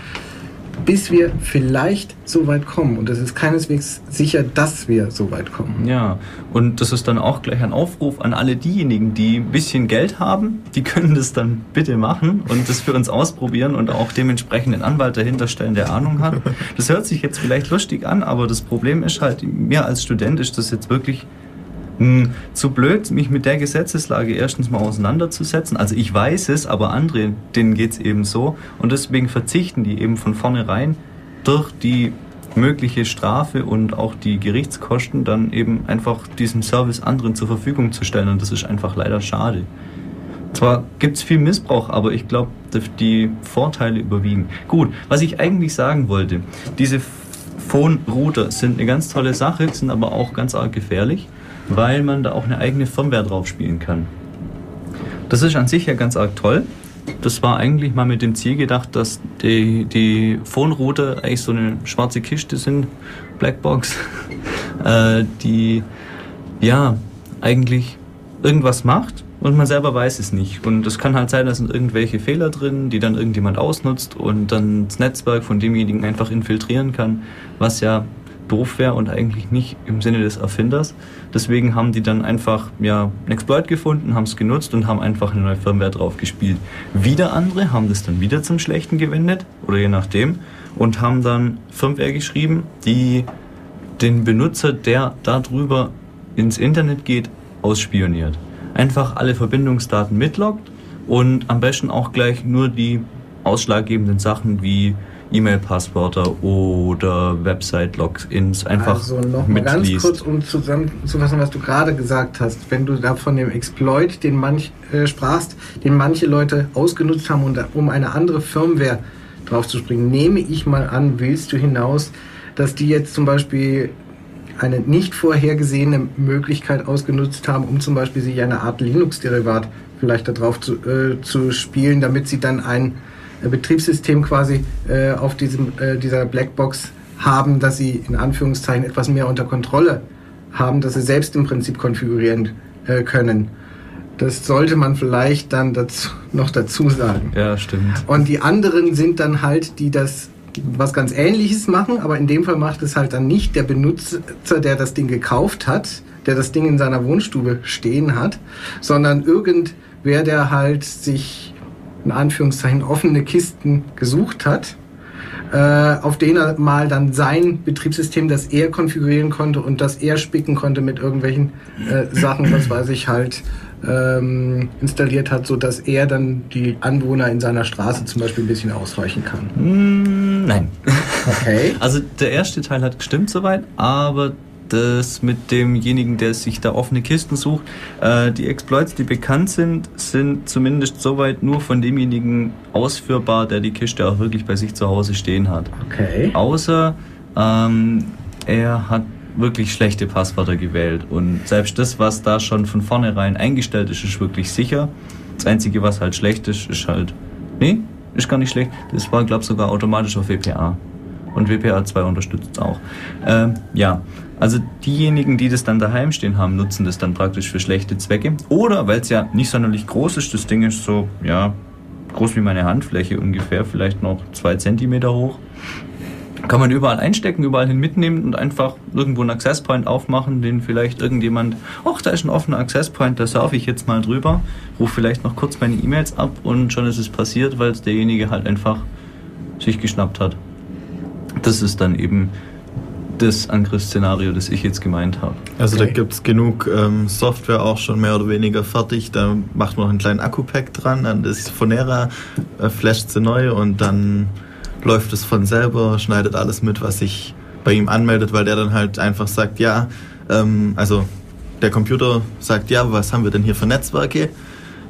bis wir vielleicht so weit kommen. Und es ist keineswegs sicher, dass wir so weit kommen. Ja, und das ist dann auch gleich ein Aufruf an alle diejenigen, die ein bisschen Geld haben. Die können das dann bitte machen und das für uns ausprobieren und auch dementsprechend einen Anwalt dahinter stellen, der Ahnung hat. Das hört sich jetzt vielleicht lustig an, aber das Problem ist halt, mir als Student ist das jetzt wirklich hm, zu blöd, mich mit der Gesetzeslage erstens mal auseinanderzusetzen. Also ich weiß es, aber andere, denen geht es eben so. Und deswegen verzichten die eben von vornherein durch die mögliche Strafe und auch die Gerichtskosten dann eben einfach diesen Service anderen zur Verfügung zu stellen. Und das ist einfach leider schade. Zwar gibt es viel Missbrauch, aber ich glaube, die Vorteile überwiegen. Gut, was ich eigentlich sagen wollte, diese Phone-Router sind eine ganz tolle Sache, sind aber auch ganz arg gefährlich weil man da auch eine eigene Firmware drauf spielen kann. Das ist an sich ja ganz arg toll. Das war eigentlich mal mit dem Ziel gedacht, dass die, die Phone-Router eigentlich so eine schwarze Kiste sind, Blackbox, äh, die ja eigentlich irgendwas macht und man selber weiß es nicht. Und es kann halt sein, da sind irgendwelche Fehler drin, die dann irgendjemand ausnutzt und dann das Netzwerk von demjenigen einfach infiltrieren kann, was ja doof wäre und eigentlich nicht im Sinne des Erfinders. Deswegen haben die dann einfach ja, einen Exploit gefunden, haben es genutzt und haben einfach eine neue Firmware drauf gespielt. Wieder andere haben das dann wieder zum Schlechten gewendet oder je nachdem und haben dann Firmware geschrieben, die den Benutzer, der darüber ins Internet geht, ausspioniert. Einfach alle Verbindungsdaten mitloggt und am besten auch gleich nur die ausschlaggebenden Sachen wie E-Mail-Passwörter oder Website-Logins einfach Also nochmal ganz kurz, um zusammenzufassen, was du gerade gesagt hast. Wenn du da von dem Exploit, den manch äh, sprachst, den manche Leute ausgenutzt haben, um eine andere Firmware draufzuspringen, nehme ich mal an, willst du hinaus, dass die jetzt zum Beispiel eine nicht vorhergesehene Möglichkeit ausgenutzt haben, um zum Beispiel sich eine Art Linux-Derivat vielleicht darauf zu, äh, zu spielen, damit sie dann ein Betriebssystem quasi äh, auf diesem, äh, dieser Blackbox haben, dass sie in Anführungszeichen etwas mehr unter Kontrolle haben, dass sie selbst im Prinzip konfigurieren äh, können. Das sollte man vielleicht dann dazu, noch dazu sagen. Ja, stimmt. Und die anderen sind dann halt, die das was ganz ähnliches machen, aber in dem Fall macht es halt dann nicht der Benutzer, der das Ding gekauft hat, der das Ding in seiner Wohnstube stehen hat, sondern irgendwer, der halt sich in Anführungszeichen offene Kisten gesucht hat, äh, auf denen er mal dann sein Betriebssystem, das er konfigurieren konnte und das er spicken konnte mit irgendwelchen äh, Sachen, was weiß ich halt, ähm, installiert hat, so dass er dann die Anwohner in seiner Straße zum Beispiel ein bisschen ausweichen kann. Mm, nein. Okay. Also der erste Teil hat gestimmt soweit, aber das mit demjenigen, der sich da offene Kisten sucht. Äh, die Exploits, die bekannt sind, sind zumindest soweit nur von demjenigen ausführbar, der die Kiste auch wirklich bei sich zu Hause stehen hat. Okay. Außer ähm, er hat wirklich schlechte Passwörter gewählt und selbst das, was da schon von vornherein eingestellt ist, ist wirklich sicher. Das Einzige, was halt schlecht ist, ist halt... Nee, ist gar nicht schlecht. Das war, glaube ich, sogar automatisch auf WPA. Und WPA 2 unterstützt es auch. Ähm, ja, also diejenigen, die das dann daheim stehen haben, nutzen das dann praktisch für schlechte Zwecke. Oder weil es ja nicht sonderlich groß ist, das Ding ist so, ja, groß wie meine Handfläche ungefähr, vielleicht noch zwei Zentimeter hoch. Kann man überall einstecken, überall hin mitnehmen und einfach irgendwo einen Access Point aufmachen, den vielleicht irgendjemand, ach, da ist ein offener Access Point, da surfe ich jetzt mal drüber, rufe vielleicht noch kurz meine E-Mails ab und schon ist es passiert, weil es derjenige halt einfach sich geschnappt hat. Das ist dann eben das Angriffsszenario, das ich jetzt gemeint habe. Also okay. da gibt es genug ähm, Software auch schon mehr oder weniger fertig. Da macht man noch einen kleinen Akku-Pack dran, dann das Phonera äh, flasht sie neu und dann läuft es von selber, schneidet alles mit, was sich bei ihm anmeldet, weil der dann halt einfach sagt, ja, ähm, also der Computer sagt, ja, was haben wir denn hier für Netzwerke?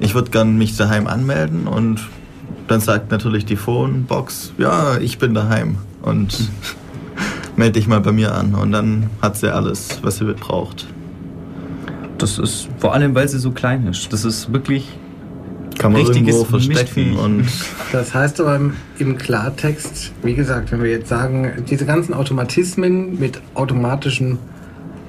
Ich würde gern mich daheim anmelden und dann sagt natürlich die Phonebox, ja, ich bin daheim und melde dich mal bei mir an und dann hat sie alles, was sie braucht. Das ist vor allem, weil sie so klein ist. Das ist wirklich kann man irgendwo verstecken und das heißt aber im Klartext, wie gesagt, wenn wir jetzt sagen, diese ganzen Automatismen mit automatischem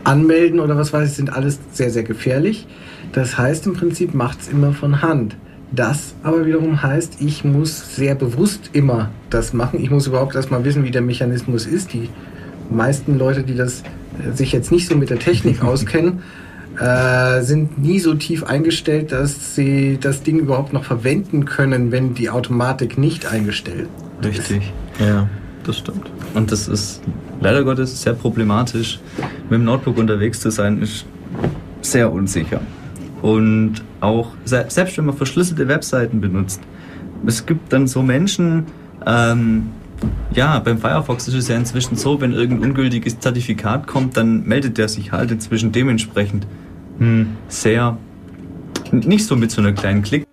Anmelden oder was weiß ich, sind alles sehr, sehr gefährlich. Das heißt im Prinzip macht es immer von Hand. Das aber wiederum heißt, ich muss sehr bewusst immer das machen. Ich muss überhaupt erstmal wissen, wie der Mechanismus ist. Die meisten Leute, die das äh, sich jetzt nicht so mit der Technik auskennen, äh, sind nie so tief eingestellt, dass sie das Ding überhaupt noch verwenden können, wenn die Automatik nicht eingestellt ist. Richtig. Ja, das stimmt. Und das ist leider Gottes sehr problematisch. Mit dem Notebook unterwegs zu sein, ist sehr unsicher. Und auch, selbst wenn man verschlüsselte Webseiten benutzt, es gibt dann so Menschen, ähm, ja, beim Firefox ist es ja inzwischen so, wenn irgendein ungültiges Zertifikat kommt, dann meldet der sich halt inzwischen dementsprechend hm, sehr, nicht so mit so einer kleinen Klick.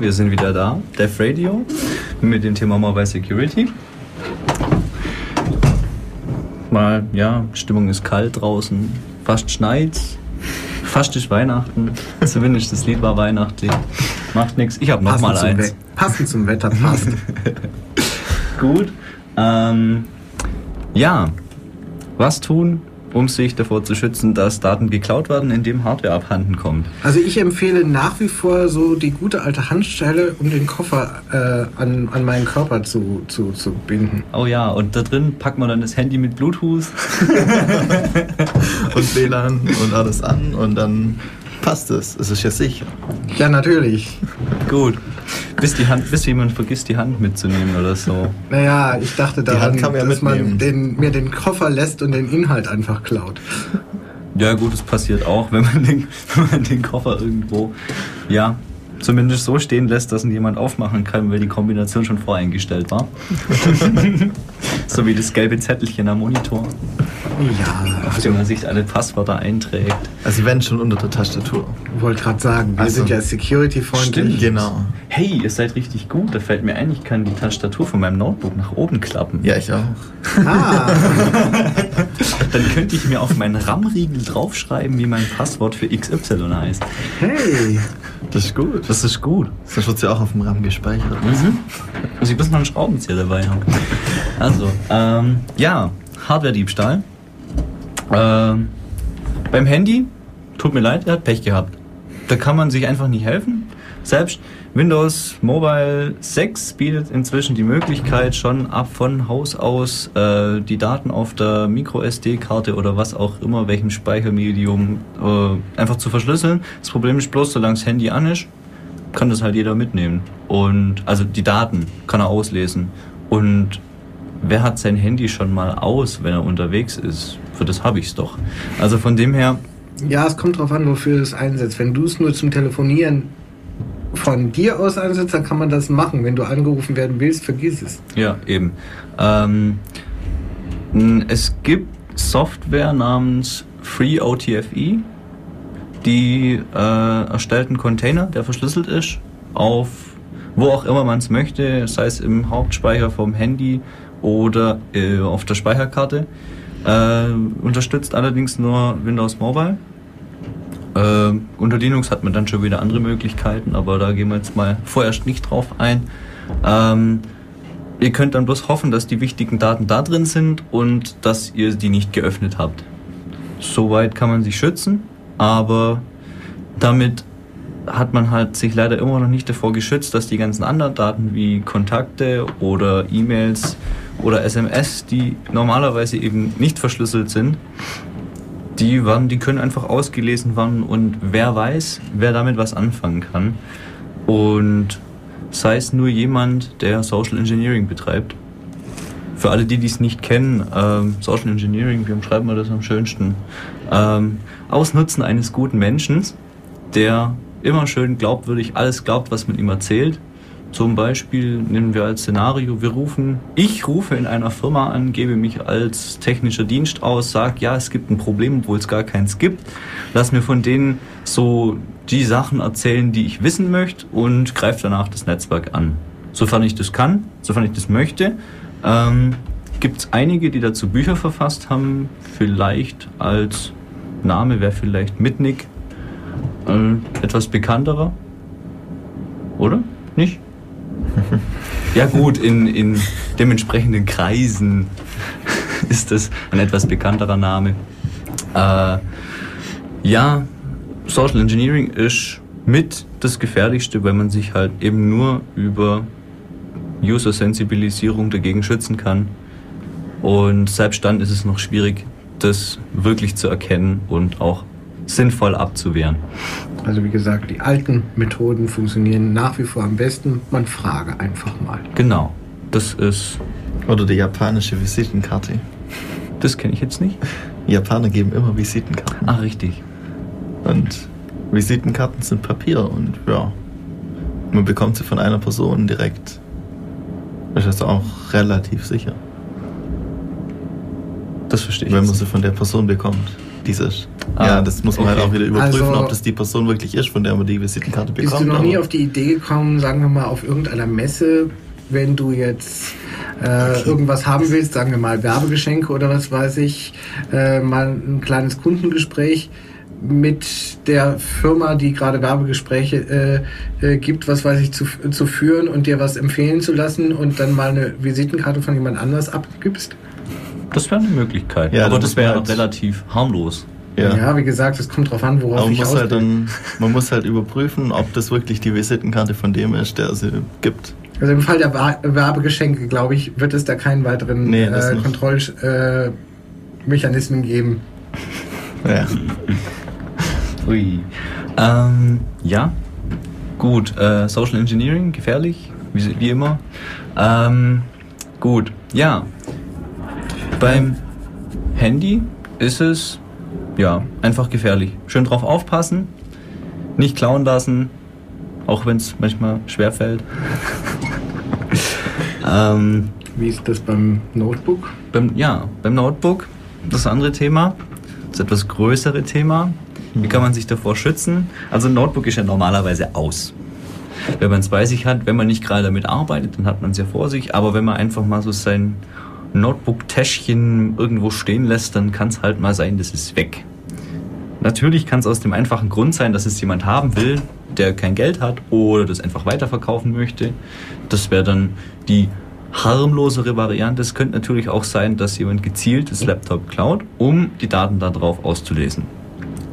Wir sind wieder da, Def Radio, mit dem Thema Mobile Security. Mal, ja, Stimmung ist kalt draußen, fast schneit's, fast ist Weihnachten. Zumindest das Lied war weihnachtlich. Macht nichts. Ich habe noch Passend mal zum, eins. We passend zum Wetter passt. Gut. Ähm, ja, was tun, um sich davor zu schützen, dass Daten geklaut werden, indem Hardware abhanden kommt? Also ich empfehle nach wie vor so die gute alte Handstelle, um den Koffer äh, an, an meinen Körper zu, zu, zu binden. Oh ja, und da drin packt man dann das Handy mit Bluetooth. Und WLAN und alles an und dann passt es. Es ist ja sicher. Ja, natürlich. Gut. Bis, die Hand, bis jemand vergisst, die Hand mitzunehmen oder so. Naja, ich dachte daran, Hand kann man ja dass man den, mir den Koffer lässt und den Inhalt einfach klaut. Ja gut, das passiert auch, wenn man den, wenn man den Koffer irgendwo, ja, zumindest so stehen lässt, dass ihn jemand aufmachen kann, weil die Kombination schon voreingestellt war. so wie das gelbe Zettelchen am Monitor, Ja, auf dem man sich alle Passwörter einträgt. Also sie werden schon unter der Tastatur. ich wollte gerade sagen, wir Also, sind ja security-freundlich. Genau. Hey, ihr seid richtig gut. Da fällt mir ein, ich kann die Tastatur von meinem Notebook nach oben klappen. Ja, ich auch. Ah, Dann könnte ich mir auf meinen RAM-Riegel draufschreiben, wie mein Passwort für XY heißt. hey. Das ist gut. Das ist gut. Sonst wird sie auch auf dem RAM gespeichert. Mhm. Muss ich bloß noch einen Schraubenzieher dabei haben. Also, ähm, ja, Hardware-Diebstahl. Ähm, beim Handy, tut mir leid, er hat Pech gehabt. Da kann man sich einfach nicht helfen. Selbst Windows Mobile 6 bietet inzwischen die Möglichkeit, schon ab von Haus aus äh, die Daten auf der Micro-SD-Karte oder was auch immer, welchem Speichermedium, äh, einfach zu verschlüsseln. Das Problem ist bloß, solange das Handy an ist, kann das halt jeder mitnehmen. Und also die Daten kann er auslesen. Und wer hat sein Handy schon mal aus, wenn er unterwegs ist? Für das habe ich es doch. Also von dem her, Ja, es kommt drauf an, wofür du es einsetzt. Wenn du es nur zum Telefonieren von dir aus einsetzt, dann kann man das machen. Wenn du angerufen werden willst, vergiss es. ja, eben. Ähm, es gibt Software namens FreeOTFE, die äh, erstellt einen Container, der verschlüsselt ist, auf wo auch immer man es möchte, sei es im Hauptspeicher vom Handy oder äh, auf der Speicherkarte. Äh, unterstützt allerdings nur Windows Mobile. Äh, unter Linux hat man dann schon wieder andere Möglichkeiten, aber da gehen wir jetzt mal vorerst nicht drauf ein. Ähm, ihr könnt dann bloß hoffen, dass die wichtigen Daten da drin sind und dass ihr die nicht geöffnet habt. Soweit kann man sich schützen, aber damit hat man halt sich leider immer noch nicht davor geschützt, dass die ganzen anderen Daten wie Kontakte oder E-Mails oder SMS, die normalerweise eben nicht verschlüsselt sind, die werden, die können einfach ausgelesen werden und wer weiß, wer damit was anfangen kann. Und sei es nur jemand, der Social Engineering betreibt. Für alle, die dies nicht kennen, ähm, Social Engineering, wie umschreiben wir das am schönsten? Ähm, Ausnutzen eines guten Menschen, der immer schön glaubwürdig alles glaubt, was man ihm erzählt. Zum Beispiel nehmen wir als Szenario, wir rufen, ich rufe in einer Firma an, gebe mich als technischer Dienst aus, sage, ja, es gibt ein Problem, obwohl es gar keins gibt. Lass mir von denen so die Sachen erzählen, die ich wissen möchte und greife danach das Netzwerk an. Sofern ich das kann, sofern ich das möchte. Ähm, gibt es einige, die dazu Bücher verfasst haben. Vielleicht als Name wäre vielleicht Mitnick äh, etwas bekannterer. Oder? Nicht? Ja gut, in, in dementsprechenden Kreisen ist das ein etwas bekannterer Name. Äh, ja, Social Engineering ist mit das Gefährlichste, weil man sich halt eben nur über User-Sensibilisierung dagegen schützen kann. Und selbst dann ist es noch schwierig, das wirklich zu erkennen und auch sinnvoll abzuwehren. Also wie gesagt, die alten Methoden funktionieren nach wie vor am besten. Man frage einfach mal. Genau, das ist, Oder die japanische Visitenkarte. das kenne ich jetzt nicht. Japaner geben immer Visitenkarten. Ah, richtig. Und Visitenkarten sind Papier und ja, man bekommt sie von einer Person direkt. Ist das auch relativ sicher, Das verstehe ich. wenn man sie von der Person bekommt. Dieses. Ja, das muss man halt okay. auch wieder überprüfen, Also- ob das die Person wirklich ist, von der man die Visitenkarte Bist bekommt. du noch nie auf die Idee gekommen, sagen wir mal, auf irgendeiner Messe, wenn du jetzt äh, irgendwas haben willst, sagen wir mal Werbegeschenke oder was weiß ich, äh, mal ein kleines Kundengespräch mit der Firma, die gerade Werbegespräche äh, äh, gibt, was weiß ich, zu, zu führen und dir was empfehlen zu lassen und dann mal eine Visitenkarte von jemand anders abgibst? Das wäre eine Möglichkeit. Ja, aber da das wäre halt- relativ harmlos. Ja. Ja, wie gesagt, es kommt drauf an, worauf man ich muss, halt dann, man muss halt überprüfen, ob das wirklich die Visitenkarte von dem ist, der sie gibt. Also im Fall der Werbegeschenke, glaube ich, wird es da keinen weiteren Nee, äh. Kontrollmechanismen äh, geben. Ja. Ui. Ähm, ja. Gut, äh, Social Engineering, gefährlich, wie, wie immer. Ähm, gut, ja. Beim Handy ist es, ja, einfach gefährlich. Schön drauf aufpassen, nicht klauen lassen, auch wenn es manchmal schwer fällt. ähm, Wie ist das beim Notebook? beim, ja, beim Notebook, das andere Thema, das etwas größere Thema. Wie kann man sich davor schützen? Also ein Notebook ist ja normalerweise aus. Wenn man es bei sich hat, wenn man nicht gerade damit arbeitet, dann hat man es ja vor sich. Aber wenn man einfach mal so sein Notebook-Täschchen irgendwo stehen lässt, dann kann es halt mal sein, das ist weg. Natürlich kann es aus dem einfachen Grund sein, dass es jemand haben will, der kein Geld hat oder das einfach weiterverkaufen möchte. Das wäre dann die harmlosere Variante. Es könnte natürlich auch sein, dass jemand gezielt das Laptop klaut, um die Daten darauf auszulesen.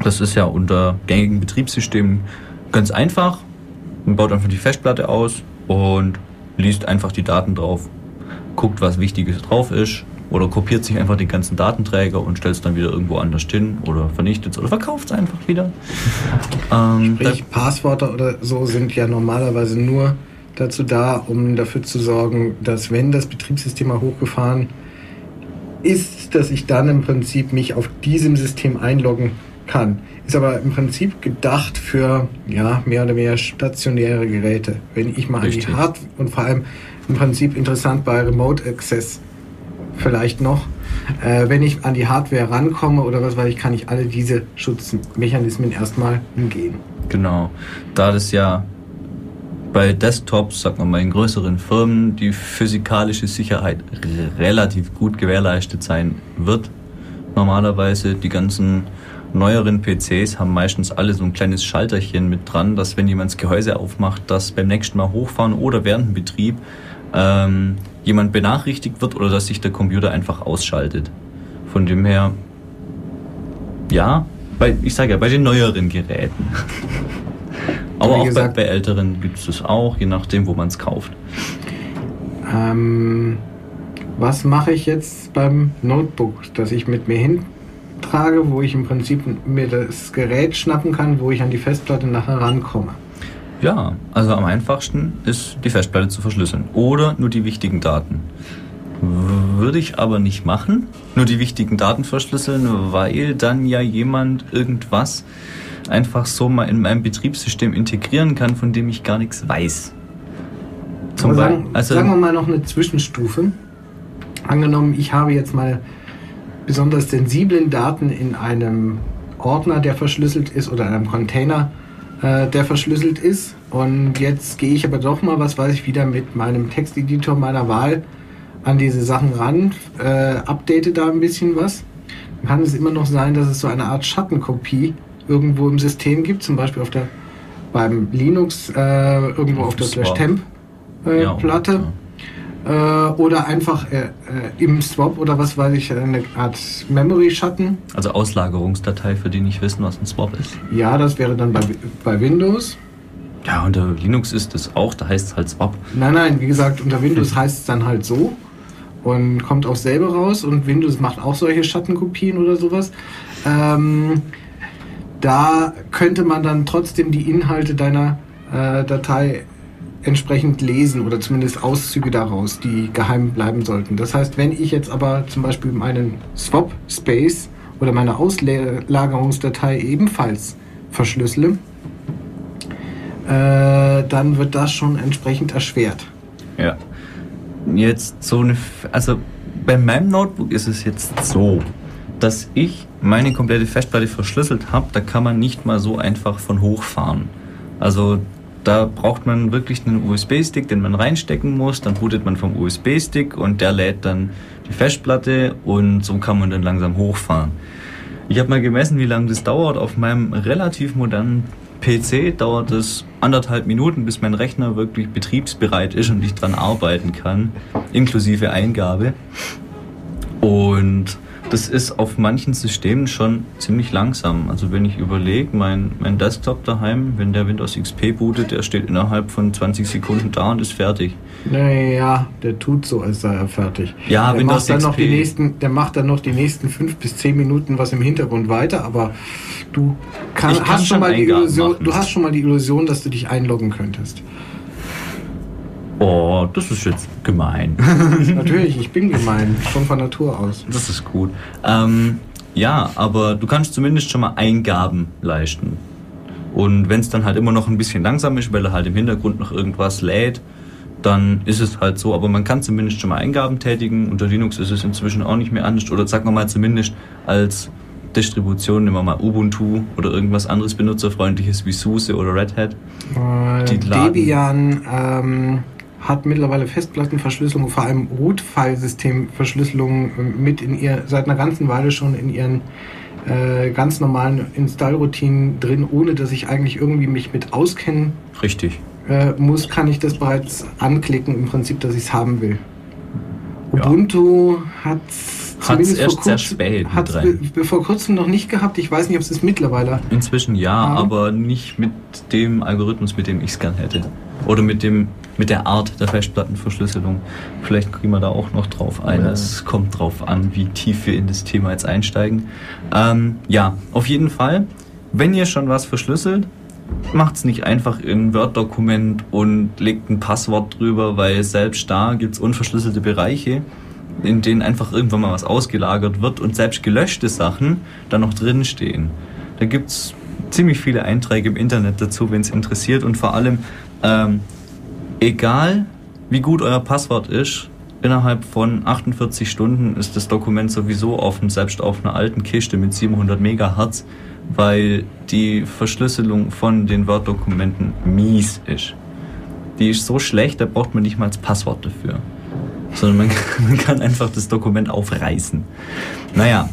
Das ist ja unter gängigen Betriebssystemen ganz einfach. Man baut einfach die Festplatte aus und liest einfach die Daten drauf, guckt, was Wichtiges drauf ist oder kopiert sich einfach den ganzen Datenträger und stellt es dann wieder irgendwo anders hin oder vernichtet es oder verkauft es einfach wieder. ähm, Sprich, Passwörter oder so sind ja normalerweise nur dazu da, um dafür zu sorgen, dass wenn das Betriebssystem mal hochgefahren ist, dass ich dann im Prinzip mich auf diesem System einloggen kann. Ist aber im Prinzip gedacht für ja, mehr oder weniger stationäre Geräte. Wenn ich mal Richtig. an die Hardware und vor allem im Prinzip interessant bei Remote Access vielleicht noch, äh, wenn ich an die Hardware rankomme oder was weiß ich, kann ich alle diese Schutzmechanismen erstmal umgehen. Genau. Da das ja bei Desktops, sagen wir mal in größeren Firmen, die physikalische Sicherheit relativ gut gewährleistet sein wird, normalerweise die ganzen neueren PCs haben meistens alle so ein kleines Schalterchen mit dran, dass wenn jemand das Gehäuse aufmacht, dass beim nächsten Mal hochfahren oder während dem Betrieb ähm, jemand benachrichtigt wird oder dass sich der Computer einfach ausschaltet. Von dem her, ja, bei, ich sage ja, bei den neueren Geräten. Aber auch bei, gesagt- bei älteren gibt es das auch, je nachdem, wo man es kauft. Ähm, was mache ich jetzt beim Notebook, das ich mit mir hintrage, wo ich im Prinzip mir das Gerät schnappen kann, wo ich an die Festplatte nachher rankomme? Ja, also am einfachsten ist die Festplatte zu verschlüsseln oder nur die wichtigen Daten. Würde ich aber nicht machen, nur die wichtigen Daten verschlüsseln, weil dann ja jemand irgendwas einfach so mal in meinem Betriebssystem integrieren kann, von dem ich gar nichts weiß. Zum Aber Beispiel, sagen, also sagen wir mal noch eine Zwischenstufe. Angenommen, ich habe jetzt meine besonders sensiblen Daten in einem Ordner, der verschlüsselt ist, oder in einem Container, äh, der verschlüsselt ist. Und jetzt gehe ich aber doch mal, was weiß ich, wieder mit meinem Texteditor meiner Wahl an diese Sachen ran, äh, update da ein bisschen was. Dann kann es immer noch sein, dass es so eine Art Schattenkopie irgendwo im System gibt, zum Beispiel auf der beim Linux äh, irgendwo auf, Auf der dem Slash Swap. Temp äh, Ja, Platte oder einfach äh, äh, im Swap oder was weiß ich, eine Art Memory-Schatten. also Auslagerungsdatei, für die nicht wissen, was ein Swap ist. Ja, das wäre dann bei, bei Windows. Ja, unter Linux ist es auch, da heißt es halt Swap. Nein, nein, wie gesagt, unter Windows heißt es dann halt so und kommt auch selber raus und Windows macht auch solche Schattenkopien oder sowas. Ähm, da könnte man dann trotzdem die Inhalte deiner äh, Datei entsprechend lesen oder zumindest Auszüge daraus, die geheim bleiben sollten. Das heißt, wenn ich jetzt aber zum Beispiel meinen Swap-Space oder meine Auslagerungsdatei ebenfalls verschlüssele, äh, dann wird das schon entsprechend erschwert. Ja. Jetzt so eine, F- also bei meinem Notebook ist es jetzt so. dass ich meine komplette Festplatte verschlüsselt habe, da kann man nicht mal so einfach von hochfahren. Also da braucht man wirklich einen USB-Stick, den man reinstecken muss. Dann bootet man vom USB-Stick und der lädt dann die Festplatte und so kann man dann langsam hochfahren. Ich habe mal gemessen, wie lange das dauert. Auf meinem relativ modernen PC dauert es anderthalb Minuten, bis mein Rechner wirklich betriebsbereit ist und ich dran arbeiten kann, inklusive Eingabe. Und das ist auf manchen Systemen schon ziemlich langsam. Also wenn ich überlege, mein, mein Desktop daheim, wenn der Windows XP bootet, der steht innerhalb von 20 Sekunden da und ist fertig. Naja, der tut so, als sei er fertig. Ja, der Windows macht dann XP. noch die nächsten, Der macht dann noch die nächsten fünf bis zehn Minuten was im Hintergrund weiter, aber du kann, kann hast schon mal die Illusion, machen. du hast schon mal die Illusion, dass du dich einloggen könntest. Oh, das ist jetzt gemein. Natürlich, ich bin gemein, schon von Natur aus. Das ist gut. Ähm, ja, aber du kannst zumindest schon mal Eingaben leisten. Und wenn es dann halt immer noch ein bisschen langsam ist, weil er halt im Hintergrund noch irgendwas lädt, dann ist es halt so. Aber man kann zumindest schon mal Eingaben tätigen. Unter Linux ist es inzwischen auch nicht mehr anders. Oder sagen wir mal zumindest als Distribution, nehmen wir mal Ubuntu oder irgendwas anderes benutzerfreundliches wie SUSE oder Red Hat. Äh, Die Debian ähm, hat mittlerweile Festplattenverschlüsselung, vor allem Root-File-System-Verschlüsselung äh, mit in ihr seit einer ganzen Weile schon in ihren äh, ganz normalen Installroutinen drin, ohne dass ich eigentlich irgendwie mich mit auskennen Richtig. äh, muss, kann ich das bereits anklicken, im Prinzip, dass ich es haben will. Ja. Ubuntu hat Hat's erst sehr spät mit rein. be- vor kurzem noch nicht gehabt. Ich weiß nicht, ob es es mittlerweile Inzwischen ja, Ah. aber nicht mit dem Algorithmus, mit dem ich es gern hätte. Oder mit dem mit der Art der Festplattenverschlüsselung. Vielleicht kriegen wir da auch noch drauf ein. Ja. Es kommt drauf an, wie tief wir in das Thema jetzt einsteigen. Ähm, ja, auf jeden Fall, wenn ihr schon was verschlüsselt, macht es nicht einfach in ein Word-Dokument und legt ein Passwort drüber, weil selbst da gibt es unverschlüsselte Bereiche, in denen einfach irgendwann mal was ausgelagert wird und selbst gelöschte Sachen da noch drin stehen. Da gibt es ziemlich viele Einträge im Internet dazu, wenn es interessiert und vor allem, ähm, egal wie gut euer Passwort ist, innerhalb von 48 Stunden ist das Dokument sowieso offen, selbst auf einer alten Kiste mit 700 Megahertz, weil die Verschlüsselung von den Word-Dokumenten mies ist. Die ist so schlecht, da braucht man nicht mal das Passwort dafür. Sondern man, man kann einfach das Dokument aufreißen. Naja,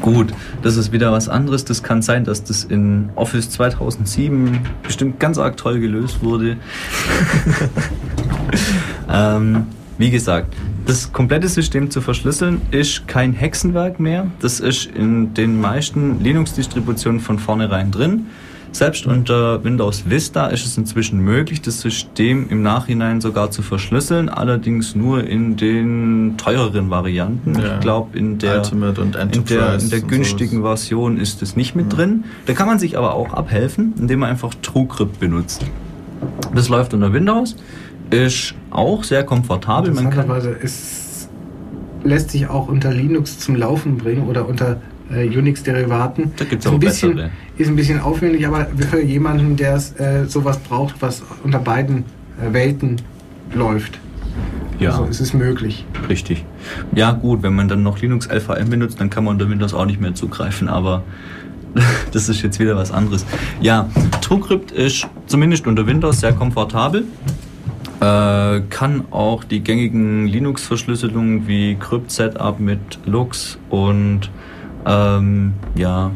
gut, das ist wieder was anderes. Das kann sein, dass das in Office 2007 bestimmt ganz arg toll gelöst wurde. ähm, wie gesagt, das komplette System zu verschlüsseln ist kein Hexenwerk mehr. Das ist in den meisten Linux-Distributionen von vornherein drin. Selbst unter Windows Vista ist es inzwischen möglich, das System im Nachhinein sogar zu verschlüsseln, allerdings nur in den teureren Varianten. Ja. Ich glaube, in der, Ultimate und in der, in der und günstigen sowas. Version ist es nicht mit drin. Da kann man sich aber auch abhelfen, indem man einfach TrueCrypt benutzt. Das läuft unter Windows, ist auch sehr komfortabel. Man kann, ist, lässt sich auch unter Linux zum Laufen bringen oder unter äh, Unix-Derivaten. Da Ist ein auch bisschen, bessere. Ist ein bisschen aufwendig, aber für jemanden, der es, äh, sowas braucht, was unter beiden äh, Welten läuft, ja. also es ist möglich. Richtig. Ja, gut, wenn man dann noch Linux LVM benutzt, dann kann man unter Windows auch nicht mehr zugreifen, aber das ist jetzt wieder was anderes. Ja, TrueCrypt ist zumindest unter Windows sehr komfortabel. Äh, kann auch die gängigen Linux-Verschlüsselungen wie Crypt-Setup mit Lux und ähm, ja,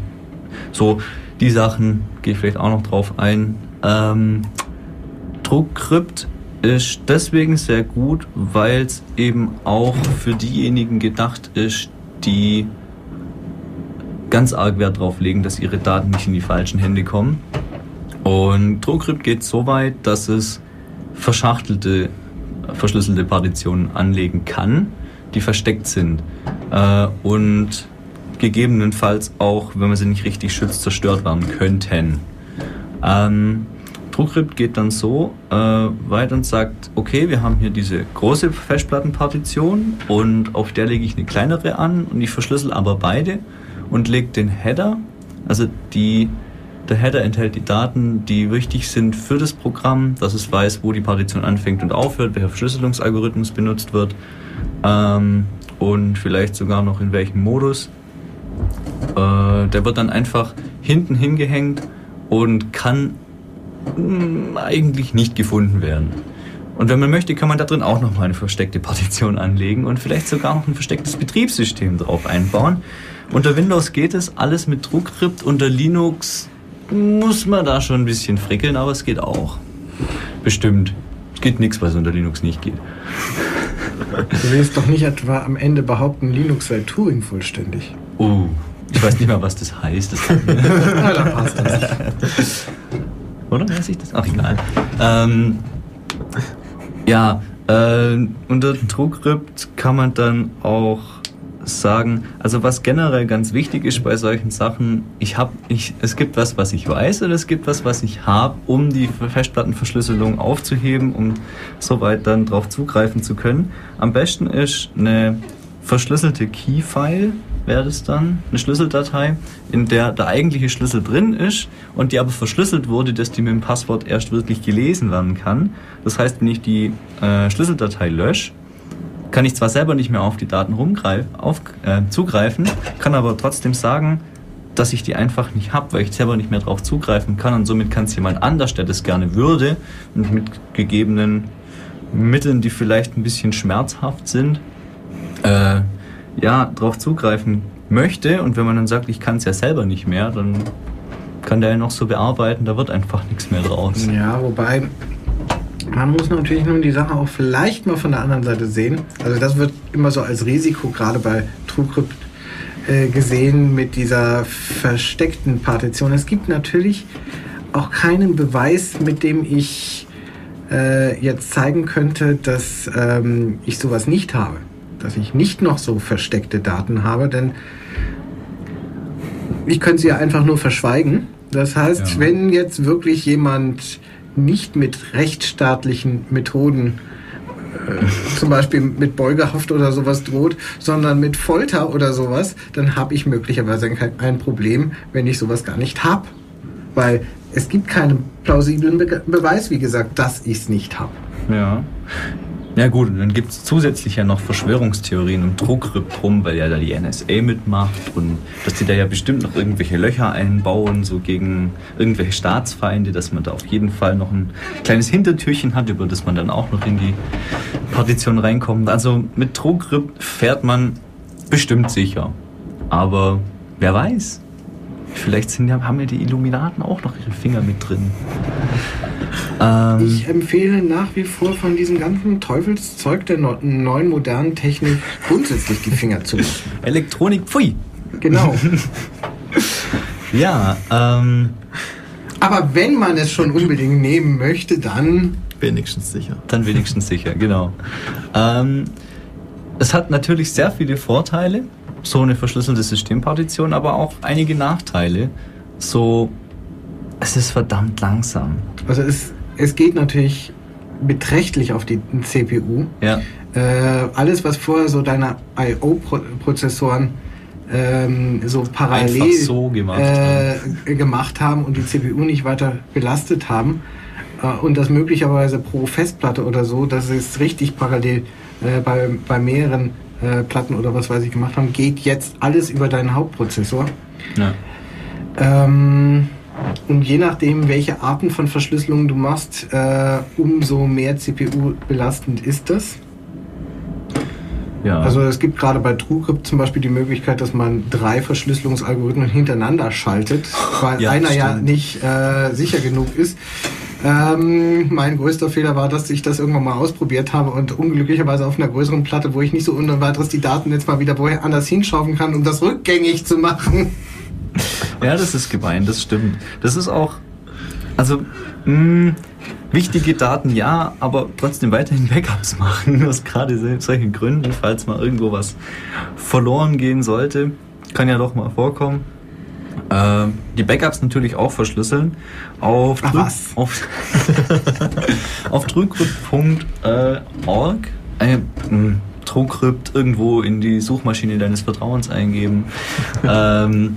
so die Sachen gehe ich vielleicht auch noch drauf ein. Ähm, TrueCrypt ist deswegen sehr gut, weil es eben auch für diejenigen gedacht ist, die ganz arg Wert drauf legen, dass ihre Daten nicht in die falschen Hände kommen. Und TrueCrypt geht so weit, dass es verschachtelte, verschlüsselte Partitionen anlegen kann, die versteckt sind äh, und gegebenenfalls auch, wenn man sie nicht richtig schützt, zerstört werden könnten. Ähm, TrueCrypt geht dann so äh, weit und sagt, okay, wir haben hier diese große Festplattenpartition und auf der lege ich eine kleinere an und ich verschlüssel aber beide und lege den Header, also die, der Header enthält die Daten, die wichtig sind für das Programm, dass es weiß, wo die Partition anfängt und aufhört, welcher Verschlüsselungsalgorithmus benutzt wird ähm, und vielleicht sogar noch in welchem Modus. Äh, der wird dann einfach hinten hingehängt und kann mh, eigentlich nicht gefunden werden. Und wenn man möchte, kann man da drin auch nochmal eine versteckte Partition anlegen und vielleicht sogar noch ein verstecktes Betriebssystem drauf einbauen. Unter Windows geht es alles mit TrueCrypt, unter Linux muss man da schon ein bisschen frickeln, aber es geht auch. Bestimmt. Es geht nichts, was unter Linux nicht geht. Du willst doch nicht etwa am Ende behaupten, Linux sei Turing vollständig. Oh, ich weiß nicht mal, was das heißt. Das Na, da passt das. Oder weiß ich das? Ach, egal. Ähm, ja, äh, unter TrueCrypt kann man dann auch sagen, also was generell ganz wichtig ist bei solchen Sachen, ich habe, ich, es gibt was, was ich weiß und es gibt was, was ich habe, um die Festplattenverschlüsselung aufzuheben, um soweit dann darauf zugreifen zu können. Am besten ist eine verschlüsselte Key-File, wäre das dann, eine Schlüsseldatei, in der der eigentliche Schlüssel drin ist und die aber verschlüsselt wurde, dass die mit dem Passwort erst wirklich gelesen werden kann. Das heißt, wenn ich die äh, Schlüsseldatei lösche, kann ich zwar selber nicht mehr auf die Daten rumgreif, auf, äh, zugreifen, kann aber trotzdem sagen, dass ich die einfach nicht habe, weil ich selber nicht mehr darauf zugreifen kann und somit kann es jemand anders, der das gerne würde und mit gegebenen Mitteln, die vielleicht ein bisschen schmerzhaft sind, äh, ja, darauf zugreifen möchte und wenn man dann sagt, ich kann es ja selber nicht mehr, dann kann der ja noch so bearbeiten, da wird einfach nichts mehr draus. Ja, wobei man muss natürlich nun die Sache auch vielleicht mal von der anderen Seite sehen. Also das wird immer so als Risiko gerade bei TrueCrypt äh, gesehen mit dieser versteckten Partition. Es gibt natürlich auch keinen Beweis, mit dem ich äh, jetzt zeigen könnte, dass ähm, ich sowas nicht habe. Dass ich nicht noch so versteckte Daten habe, denn ich könnte sie ja einfach nur verschweigen. Das heißt, Ja. wenn jetzt wirklich jemand nicht mit rechtsstaatlichen Methoden, äh, zum Beispiel mit Beugehaft oder sowas droht, sondern mit Folter oder sowas, dann habe ich möglicherweise ein Problem, wenn ich sowas gar nicht habe. Weil es gibt keinen plausiblen Be Beweis, wie gesagt, dass ich es nicht habe. Ja. Ja gut, und dann gibt es zusätzlich ja noch Verschwörungstheorien um TrueCrypt rum, weil ja da die NSA mitmacht und dass die da ja bestimmt noch irgendwelche Löcher einbauen, so gegen irgendwelche Staatsfeinde, dass man da auf jeden Fall noch ein kleines Hintertürchen hat, über das man dann auch noch in die Partition reinkommt. Also mit TrueCrypt fährt man bestimmt sicher. Aber wer weiß? Vielleicht sind ja, haben ja die Illuminaten auch noch ihre Finger mit drin. Ähm, Ich empfehle nach wie vor von diesem ganzen Teufelszeug der no neuen modernen Technik grundsätzlich die Finger zu lassen. Elektronik, pfui! Genau. Ja, ähm, Aber wenn man es schon unbedingt nehmen möchte, dann Wenigstens sicher. dann wenigstens sicher, genau. Ähm, es hat natürlich sehr viele Vorteile, so eine verschlüsselte Systempartition, aber auch einige Nachteile. So, es ist verdammt langsam. Also es, es geht natürlich beträchtlich auf die CPU. Ja, Äh, alles, was vorher so deine IO-Prozessoren ähm, so parallel so gemacht äh, gemacht haben und die CPU nicht weiter belastet haben äh, und das möglicherweise pro Festplatte oder so, dass es richtig parallel äh, bei, bei mehreren äh, Platten oder was weiß ich gemacht haben, geht jetzt alles über deinen Hauptprozessor. ja. Ähm, und je nachdem, welche Arten von Verschlüsselungen du machst, äh, umso mehr CPU belastend ist das. ja. Also es gibt gerade bei TrueCrypt zum Beispiel die Möglichkeit, dass man drei Verschlüsselungsalgorithmen hintereinander schaltet, weil Ja, einer ja stimmt. nicht äh, sicher genug ist. Ähm, mein größter Fehler war, dass ich das irgendwann mal ausprobiert habe und unglücklicherweise auf einer größeren Platte, wo ich nicht so ohne weiteres die Daten jetzt mal wieder woher anders kann, um das rückgängig zu machen. Ja, das ist gemein, das stimmt. Das ist auch, also, mh, wichtige Daten ja, aber trotzdem weiterhin Backups machen. Aus gerade so- solchen Gründen, falls mal irgendwo was verloren gehen sollte, kann ja doch mal vorkommen. Ähm, die Backups natürlich auch verschlüsseln. Auf, Ach, Trü- was? auf, auf trücrypt.org äh, mh, TrueCrypt irgendwo in die Suchmaschine deines Vertrauens eingeben. ähm,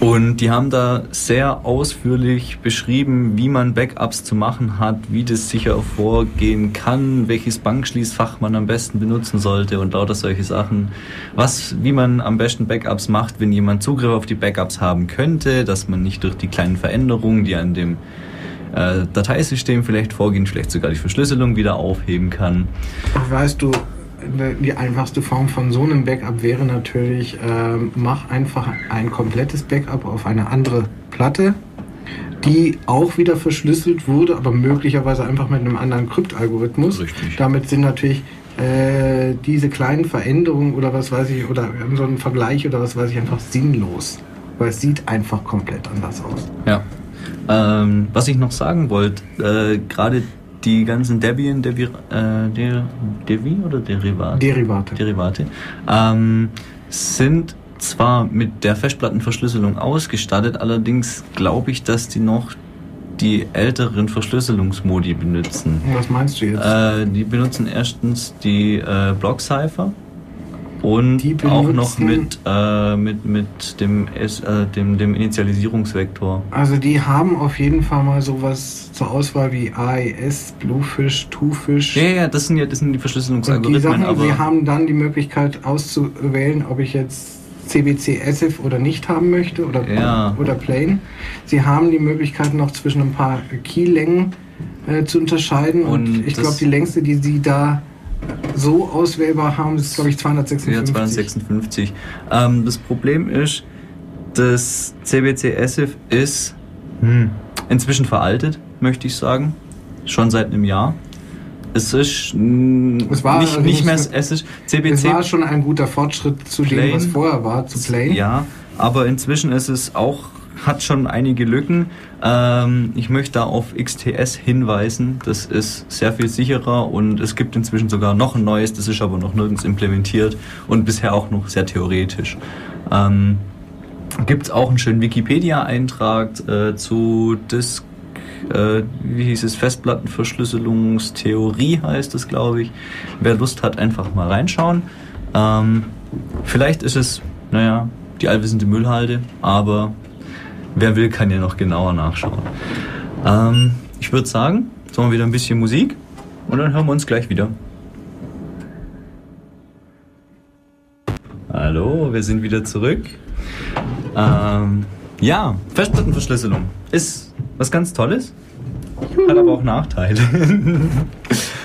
Und die haben da sehr ausführlich beschrieben, wie man Backups zu machen hat, wie das sicher vorgehen kann, welches Bankschließfach man am besten benutzen sollte und lauter solche Sachen. Was, wie man am besten Backups macht, wenn jemand Zugriff auf die Backups haben könnte, dass man nicht durch die kleinen Veränderungen, die an dem äh, Dateisystem vielleicht vorgehen, vielleicht sogar die Verschlüsselung wieder aufheben kann. Weißt du, die einfachste Form von so einem Backup wäre natürlich, äh, mach einfach ein komplettes Backup auf eine andere Platte, die auch wieder verschlüsselt wurde, aber möglicherweise einfach mit einem anderen Kryptalgorithmus. Richtig. Damit sind natürlich äh, diese kleinen Veränderungen oder was weiß ich, oder so ein Vergleich oder was weiß ich, einfach sinnlos. Weil es sieht einfach komplett anders aus. Ja. Ähm, was ich noch sagen wollte, äh, gerade die ganzen Debian, Debi, äh, Der, Devi oder Derivate? Derivate. Derivate ähm, sind zwar mit der Festplattenverschlüsselung ausgestattet, allerdings glaube ich, dass die noch die älteren Verschlüsselungsmodi benutzen. Was meinst du jetzt? Äh, die benutzen erstens die äh, Block-Cipher und Die auch noch mit, äh, mit, mit dem, S, äh, dem, dem Initialisierungsvektor. Also die haben auf jeden Fall mal sowas zur Auswahl wie AES, Bluefish, Twofish. Ja, ja, das sind ja das sind die Und die Verschlüsselungsalgorithmen, Sachen, aber wir haben dann die Möglichkeit auszuwählen, ob ich jetzt CBC ASIF oder nicht haben möchte oder, Ja. oder Plain. Sie haben die Möglichkeit noch zwischen ein paar Keylängen äh, zu unterscheiden und, Und ich glaube, die längste, die sie da so auswählbar haben, ist glaube ich 256. Ja, 256. Ähm, das Problem ist, das CBC ASIF ist hm, inzwischen veraltet, möchte ich sagen. Schon seit einem Jahr. Es ist Es war nicht, nicht mehr, es ist Es CBC. war schon ein guter Fortschritt zu dem, Plain. was vorher war, zu Plain. Ja, aber inzwischen ist es auch, hat schon einige Lücken. Ähm, ich möchte da auf XTS hinweisen. Das ist sehr viel sicherer und es gibt inzwischen sogar noch ein neues, das ist aber noch nirgends implementiert und bisher auch noch sehr theoretisch. Ähm, gibt es auch einen schönen Wikipedia-Eintrag äh, zu Disk, äh, wie hieß es, Festplattenverschlüsselungstheorie heißt es, glaube ich. Wer Lust hat, einfach mal reinschauen. Ähm, vielleicht ist es, naja, die allwissende Müllhalde, aber wer will, kann ja noch genauer nachschauen. Ähm, ich würde sagen, sollen wir wieder ein bisschen Musik und dann hören wir uns gleich wieder. Hallo, wir sind wieder zurück. Ähm, ja, Festplattenverschlüsselung ist was ganz Tolles, hat aber auch Nachteile.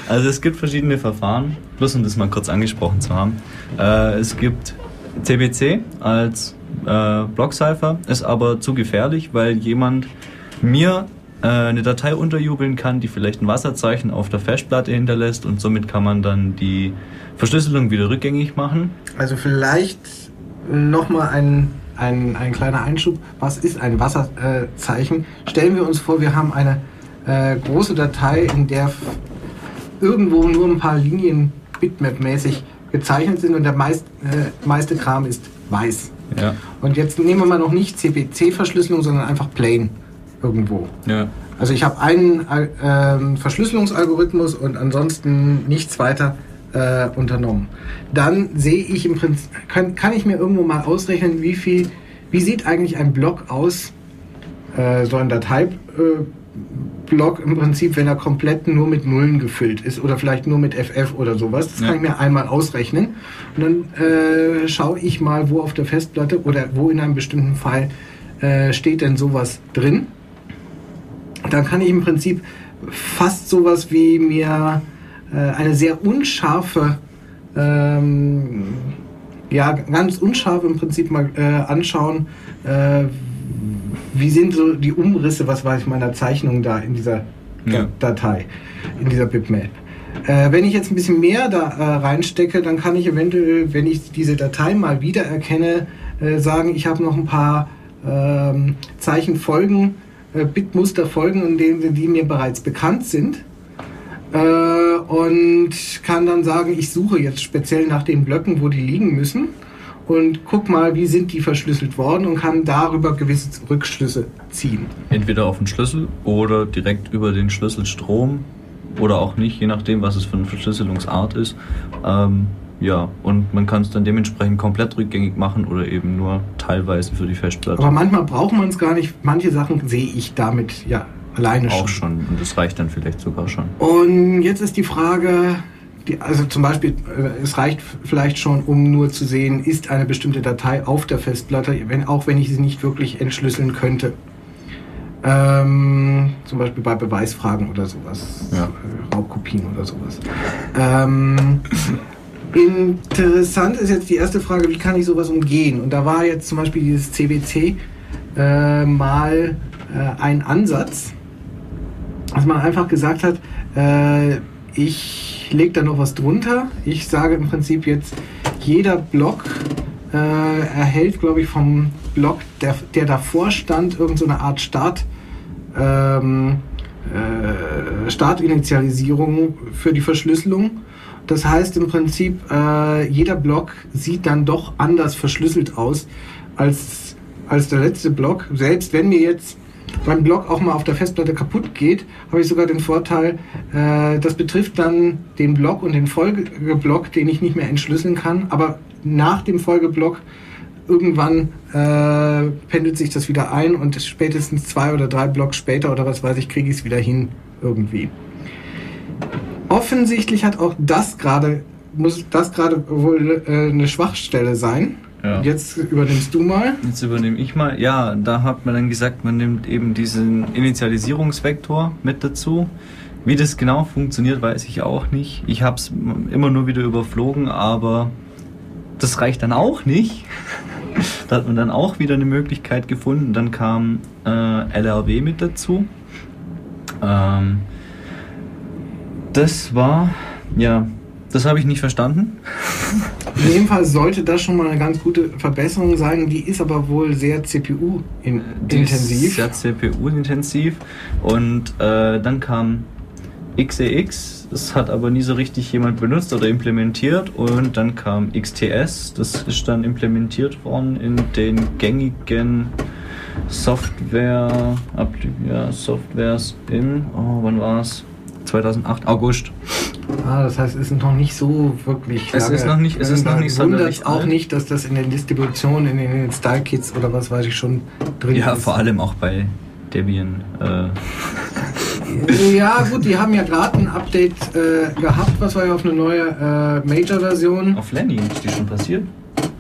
also es gibt verschiedene Verfahren, bloß um das mal kurz angesprochen zu haben. Äh, es gibt CBC als äh, Blockcipher, ist aber zu gefährlich, weil jemand mir äh, eine Datei unterjubeln kann, die vielleicht ein Wasserzeichen auf der Festplatte hinterlässt und somit kann man dann die Verschlüsselung wieder rückgängig machen. Also vielleicht nochmal ein, ein, ein kleiner Einschub. Was ist ein Wasserzeichen? Stellen wir uns vor, wir haben eine äh, große Datei, in der irgendwo nur ein paar Linien bitmap-mäßig gezeichnet sind und der meist, äh, meiste Kram ist weiß. Ja. Und jetzt nehmen wir mal noch nicht CPC-Verschlüsselung, sondern einfach plain irgendwo. Ja. Also ich habe einen äh, Verschlüsselungsalgorithmus und ansonsten nichts weiter äh, unternommen. Dann sehe ich im Prinzip, kann, kann ich mir irgendwo mal ausrechnen, wie viel, wie sieht eigentlich ein Block aus, äh, so ein Dateiblock äh, Block im Prinzip, wenn er komplett nur mit Nullen gefüllt ist oder vielleicht nur mit FF oder sowas. Das Ja. kann ich mir einmal ausrechnen. Und dann äh, schaue ich mal, wo auf der Festplatte oder wo in einem bestimmten Fall äh, steht denn sowas drin dann kann ich im Prinzip fast sowas wie mir äh, eine sehr unscharfe, ähm, ja, ganz unscharf im Prinzip mal äh, anschauen, äh, wie sind so die Umrisse, was weiß ich, meiner Zeichnung da in dieser Ja. Datei, in dieser Bitmap. Äh, wenn ich jetzt ein bisschen mehr da äh, reinstecke, dann kann ich eventuell, wenn ich diese Datei mal wiedererkenne, äh, sagen, ich habe noch ein paar ähm, Zeichenfolgen, äh, Bitmusterfolgen, in denen die mir bereits bekannt sind. Äh, und kann dann sagen, ich suche jetzt speziell nach den Blöcken, wo die liegen müssen und guck mal, wie sind die verschlüsselt worden und kann darüber gewisse Rückschlüsse ziehen. Entweder auf den Schlüssel oder direkt über den Schlüsselstrom oder auch nicht, je nachdem, was es für eine Verschlüsselungsart ist. Ähm, ja, und man kann es dann dementsprechend komplett rückgängig machen oder eben nur teilweise für die Festplatte. Aber manchmal braucht man es gar nicht. Manche Sachen sehe ich damit ja alleine auch schon. schon. Und das reicht dann vielleicht sogar schon. Und jetzt ist die Frage, die, also zum Beispiel, äh, es reicht vielleicht schon, um nur zu sehen, ist eine bestimmte Datei auf der Festplatte, wenn, auch wenn ich sie nicht wirklich entschlüsseln könnte. Ähm, zum Beispiel bei Beweisfragen oder sowas, Ja. äh, Raubkopien oder sowas. Ähm, interessant ist jetzt die erste Frage, wie kann ich sowas umgehen? Und da war jetzt zum Beispiel dieses CBC äh, mal äh, ein Ansatz, dass man einfach gesagt hat, äh, ich lege da noch was drunter. Ich sage im Prinzip jetzt, jeder Block äh, erhält, glaube ich, vom Block, der, der davor stand, irgendeine so Art Start. Ähm, äh, Startinitialisierung für die Verschlüsselung. Das heißt im Prinzip, äh, jeder Block sieht dann doch anders verschlüsselt aus als, als der letzte Block. Selbst wenn mir jetzt beim Block auch mal auf der Festplatte kaputt geht, habe ich sogar den Vorteil, äh, das betrifft dann den Block und den Folgeblock, den ich nicht mehr entschlüsseln kann. Aber nach dem Folgeblock irgendwann äh, pendelt sich das wieder ein und spätestens zwei oder drei Blocks später oder was weiß ich, kriege ich es wieder hin irgendwie. Offensichtlich hat auch das gerade, muss das gerade wohl äh, eine Schwachstelle sein. Ja. Jetzt übernimmst du mal. Jetzt übernehme ich mal. Ja, da hat man dann gesagt, man nimmt eben diesen Initialisierungsvektor mit dazu. Wie das genau funktioniert, weiß ich auch nicht. Ich habe es immer nur wieder überflogen, aber das reicht dann auch nicht. da hat man dann auch wieder eine Möglichkeit gefunden. Dann kam äh, LRW mit dazu. Ähm, das war, ja, das habe ich nicht verstanden. In dem Fall sollte das schon mal eine ganz gute Verbesserung sein. Die ist aber wohl sehr CPU-intensiv. Sehr CPU-intensiv. Und äh, dann kam XEX, das hat aber nie so richtig jemand benutzt oder implementiert. Und dann kam XTS, das ist dann implementiert worden in den gängigen Software, ja, Softwares im, oh, wann war es? 2008, August. Ah, das heißt, es ist noch nicht so wirklich. Es ist noch nicht- es ist noch nicht Wundert sonderlich auch alt. nicht, dass das in den Distributionen, in den Style-Kits oder was weiß ich schon drin Ja, ist. vor allem auch bei Debian. Äh, Ja, gut, die haben ja gerade ein Update äh, gehabt, was war ja auf eine neue äh, Major-Version. auf Lenny, ist die schon passiert?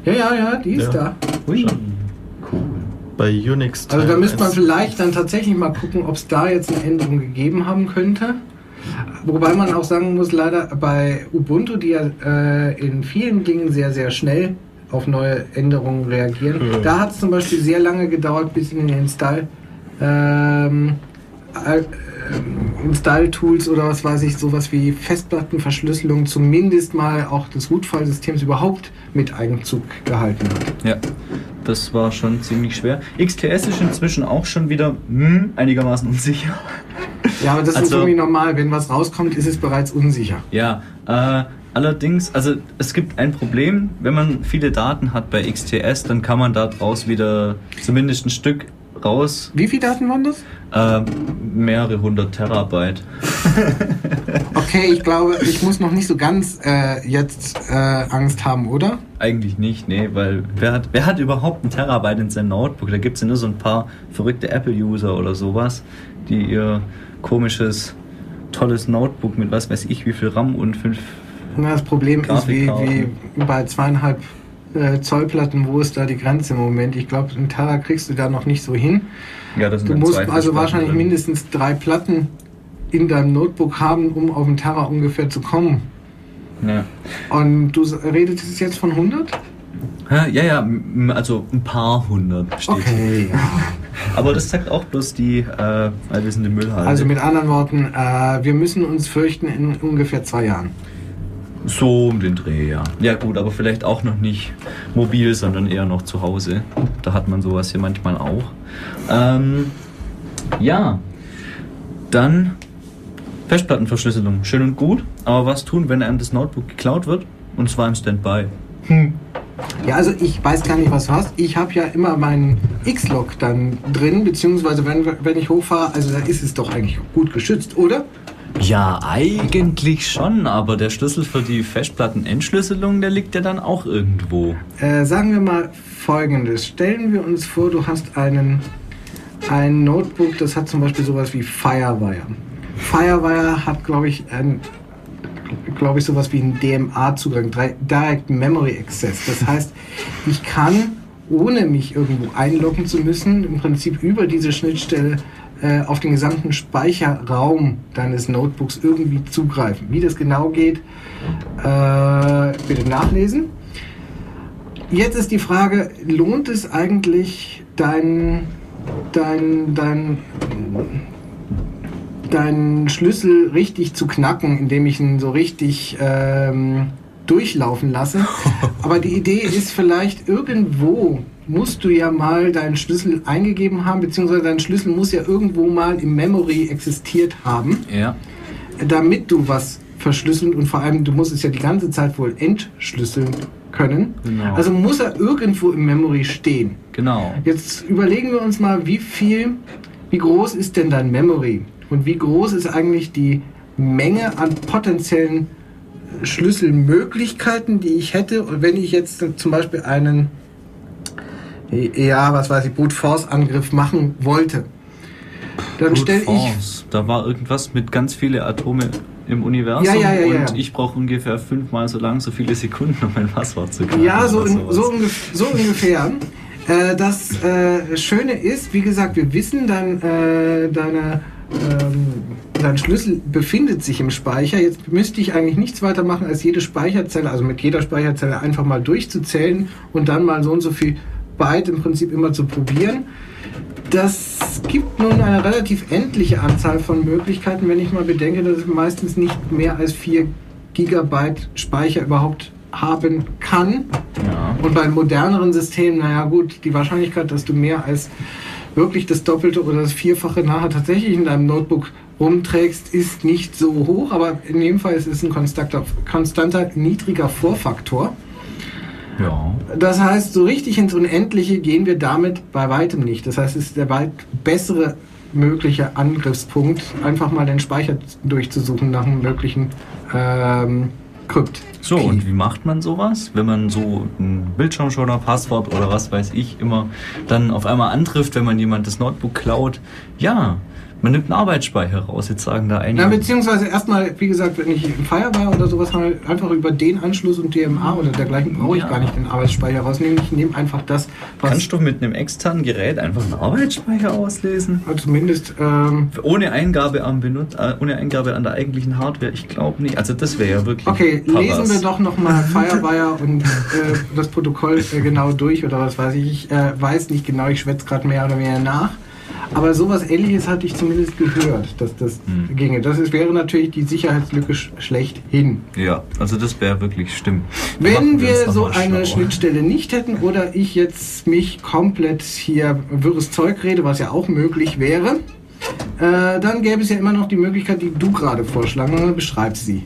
Ja, ja, ja, die ist Ja. da. Hui. Schon. Cool. Bei Unix. Also da müsste man 1. vielleicht dann tatsächlich mal gucken, ob es da jetzt eine Änderung gegeben haben könnte. Wobei man auch sagen muss, leider bei Ubuntu, die ja äh, in vielen Dingen sehr, sehr schnell auf neue Änderungen reagieren, Ja. da hat es zum Beispiel sehr lange gedauert, bis in den Install, ähm, äh, ähm, Install-Tools oder was weiß ich, sowas wie Festplattenverschlüsselung zumindest mal auch des Root-File-Systems überhaupt mit Eigenzug gehalten hat. Ja, das war schon ziemlich schwer. XTS ist inzwischen auch schon wieder hm, einigermaßen unsicher. Ja, aber das ist Also- irgendwie normal. Wenn was rauskommt, ist es bereits unsicher. Ja, äh, allerdings, also es gibt ein Problem, wenn man viele Daten hat bei XTS, dann kann man daraus wieder zumindest ein Stück raus, Wie viele Daten waren das? äh, mehrere hundert Terabyte. Okay, ich glaube, ich muss noch nicht so ganz äh, jetzt äh, Angst haben, oder? Eigentlich nicht, nee, weil wer hat, wer hat überhaupt ein Terabyte in seinem Notebook? Da gibt es ja nur so ein paar verrückte Apple-User oder sowas, die ihr komisches, tolles Notebook mit was weiß ich wie viel RAM und fünf. Na, das Problem ist, wie, wie bei zweieinhalb äh, Zollplatten, wo ist da die Grenze im Moment? Ich glaube, einen Tera kriegst du da noch nicht so hin. Ja, das sind Du musst also wahrscheinlich drin. mindestens drei Platten in deinem Notebook haben, um auf einen Tera ungefähr zu kommen. Ja. Und du redest jetzt von 100? Ja, ja, also ein paar hundert steht. Okay, ja. Aber das zeigt auch bloß die äh, allwissende Müllhalde. Also mit anderen Worten, äh, wir müssen uns fürchten in ungefähr zwei Jahren. so um den Dreh, ja. Ja gut, aber vielleicht auch noch nicht mobil, sondern eher noch zu Hause. Da hat man sowas hier manchmal auch. Ähm, ja, dann Festplattenverschlüsselung. Schön und gut, aber was tun, wenn einem das Notebook geklaut wird? Und zwar im Standby. Ja, also ich weiß gar nicht, was du hast. Ich habe ja immer meinen X-Log dann drin, beziehungsweise wenn, wenn ich hochfahre, also da ist es doch eigentlich gut geschützt, oder? Ja, eigentlich schon, aber der Schlüssel für die Festplattenentschlüsselung, der liegt ja dann auch irgendwo. Äh, sagen wir mal folgendes. Stellen wir uns vor, du hast einen, ein Notebook, das hat zum Beispiel sowas wie Firewire. Firewire hat, glaube ich, ein glaube ich, sowas wie einen DMA-Zugang, Direct Memory Access. Das heißt, ich kann, ohne mich irgendwo einloggen zu müssen, im Prinzip über diese Schnittstelle äh, auf den gesamten Speicherraum deines Notebooks irgendwie zugreifen. Wie das genau geht, äh, bitte nachlesen. Jetzt ist die Frage, lohnt es eigentlich dein, dein, dein deinen Schlüssel richtig zu knacken, indem ich ihn so richtig ähm, durchlaufen lasse. Aber die Idee ist vielleicht irgendwo musst du ja mal deinen Schlüssel eingegeben haben, beziehungsweise dein Schlüssel muss ja irgendwo mal im Memory existiert haben, ja. damit du was verschlüsseln und vor allem du musst es ja die ganze Zeit wohl entschlüsseln können. Genau. Also muss er irgendwo im Memory stehen. Genau. Jetzt überlegen wir uns mal, wie viel, wie groß ist denn dein Memory? Und wie groß ist eigentlich die Menge an potenziellen Schlüsselmöglichkeiten, die ich hätte, und wenn ich jetzt zum Beispiel einen, ja, was weiß ich, Brute Force Angriff machen wollte, dann stelle ich. Da war irgendwas mit ganz viele Atome im Universum ja, ja, ja, und ich brauche ungefähr fünfmal so lang, so viele Sekunden, um mein Passwort zu kriegen. Ja, so, in, so, ungef so ungefähr. Äh, das äh, Schöne ist, wie gesagt, wir wissen dann äh, deine ähm, dein Schlüssel befindet sich im Speicher. Jetzt müsste ich eigentlich nichts weiter machen, als jede Speicherzelle, also mit jeder Speicherzelle einfach mal durchzuzählen und dann mal so und so viel Byte im Prinzip immer zu probieren. Das gibt nun eine relativ endliche Anzahl von Möglichkeiten, wenn ich mal bedenke, dass es meistens nicht mehr als 4 Gigabyte Speicher überhaupt haben kann. Ja. Und bei moderneren Systemen, naja gut, die Wahrscheinlichkeit, dass du mehr als wirklich das Doppelte oder das Vierfache nachher tatsächlich in deinem Notebook rumträgst, ist nicht so hoch, aber in dem Fall ist es ein konstanter, konstanter niedriger Vorfaktor. Ja. Das heißt, so richtig ins Unendliche gehen wir damit bei weitem nicht. Das heißt, es ist der weit bessere mögliche Angriffspunkt, einfach mal den Speicher durchzusuchen nach einem möglichen ähm, Krypt. So, und wie macht man sowas? Wenn man so ein Bildschirmschoner, Passwort oder was weiß ich immer dann auf einmal antrifft, wenn man jemand das Notebook klaut. Ja, man nimmt einen Arbeitsspeicher raus, jetzt sagen da einige. Ja, beziehungsweise erstmal, wie gesagt, wenn ich im Firewire oder sowas mal einfach über den Anschluss und DMA oder dergleichen brauche ich ja. gar nicht den Arbeitsspeicher rausnehmen. Ich nehme einfach das, was. Kannst du mit einem externen Gerät einfach einen Arbeitsspeicher auslesen? Also zumindest. Ähm, ohne Eingabe am Benut äh, ohne Eingabe an der eigentlichen Hardware, ich glaube nicht. Also das wäre ja wirklich. Okay, lesen wir doch nochmal Firewire und äh, das Protokoll äh, genau durch oder was weiß ich. Ich äh, weiß nicht genau, ich schwätze gerade mehr oder weniger nach. Aber sowas ähnliches hatte ich zumindest gehört, dass das hm. ginge. Das ist, wäre natürlich die Sicherheitslücke schlechthin. Ja, also das wäre wirklich stimmt. Wenn wir, wir so eine. Schnittstelle nicht hätten oder ich jetzt mich komplett hier wirres Zeug rede, was ja auch möglich wäre, äh, dann gäbe es ja immer noch die Möglichkeit, die du gerade vorschlagen. Beschreib sie.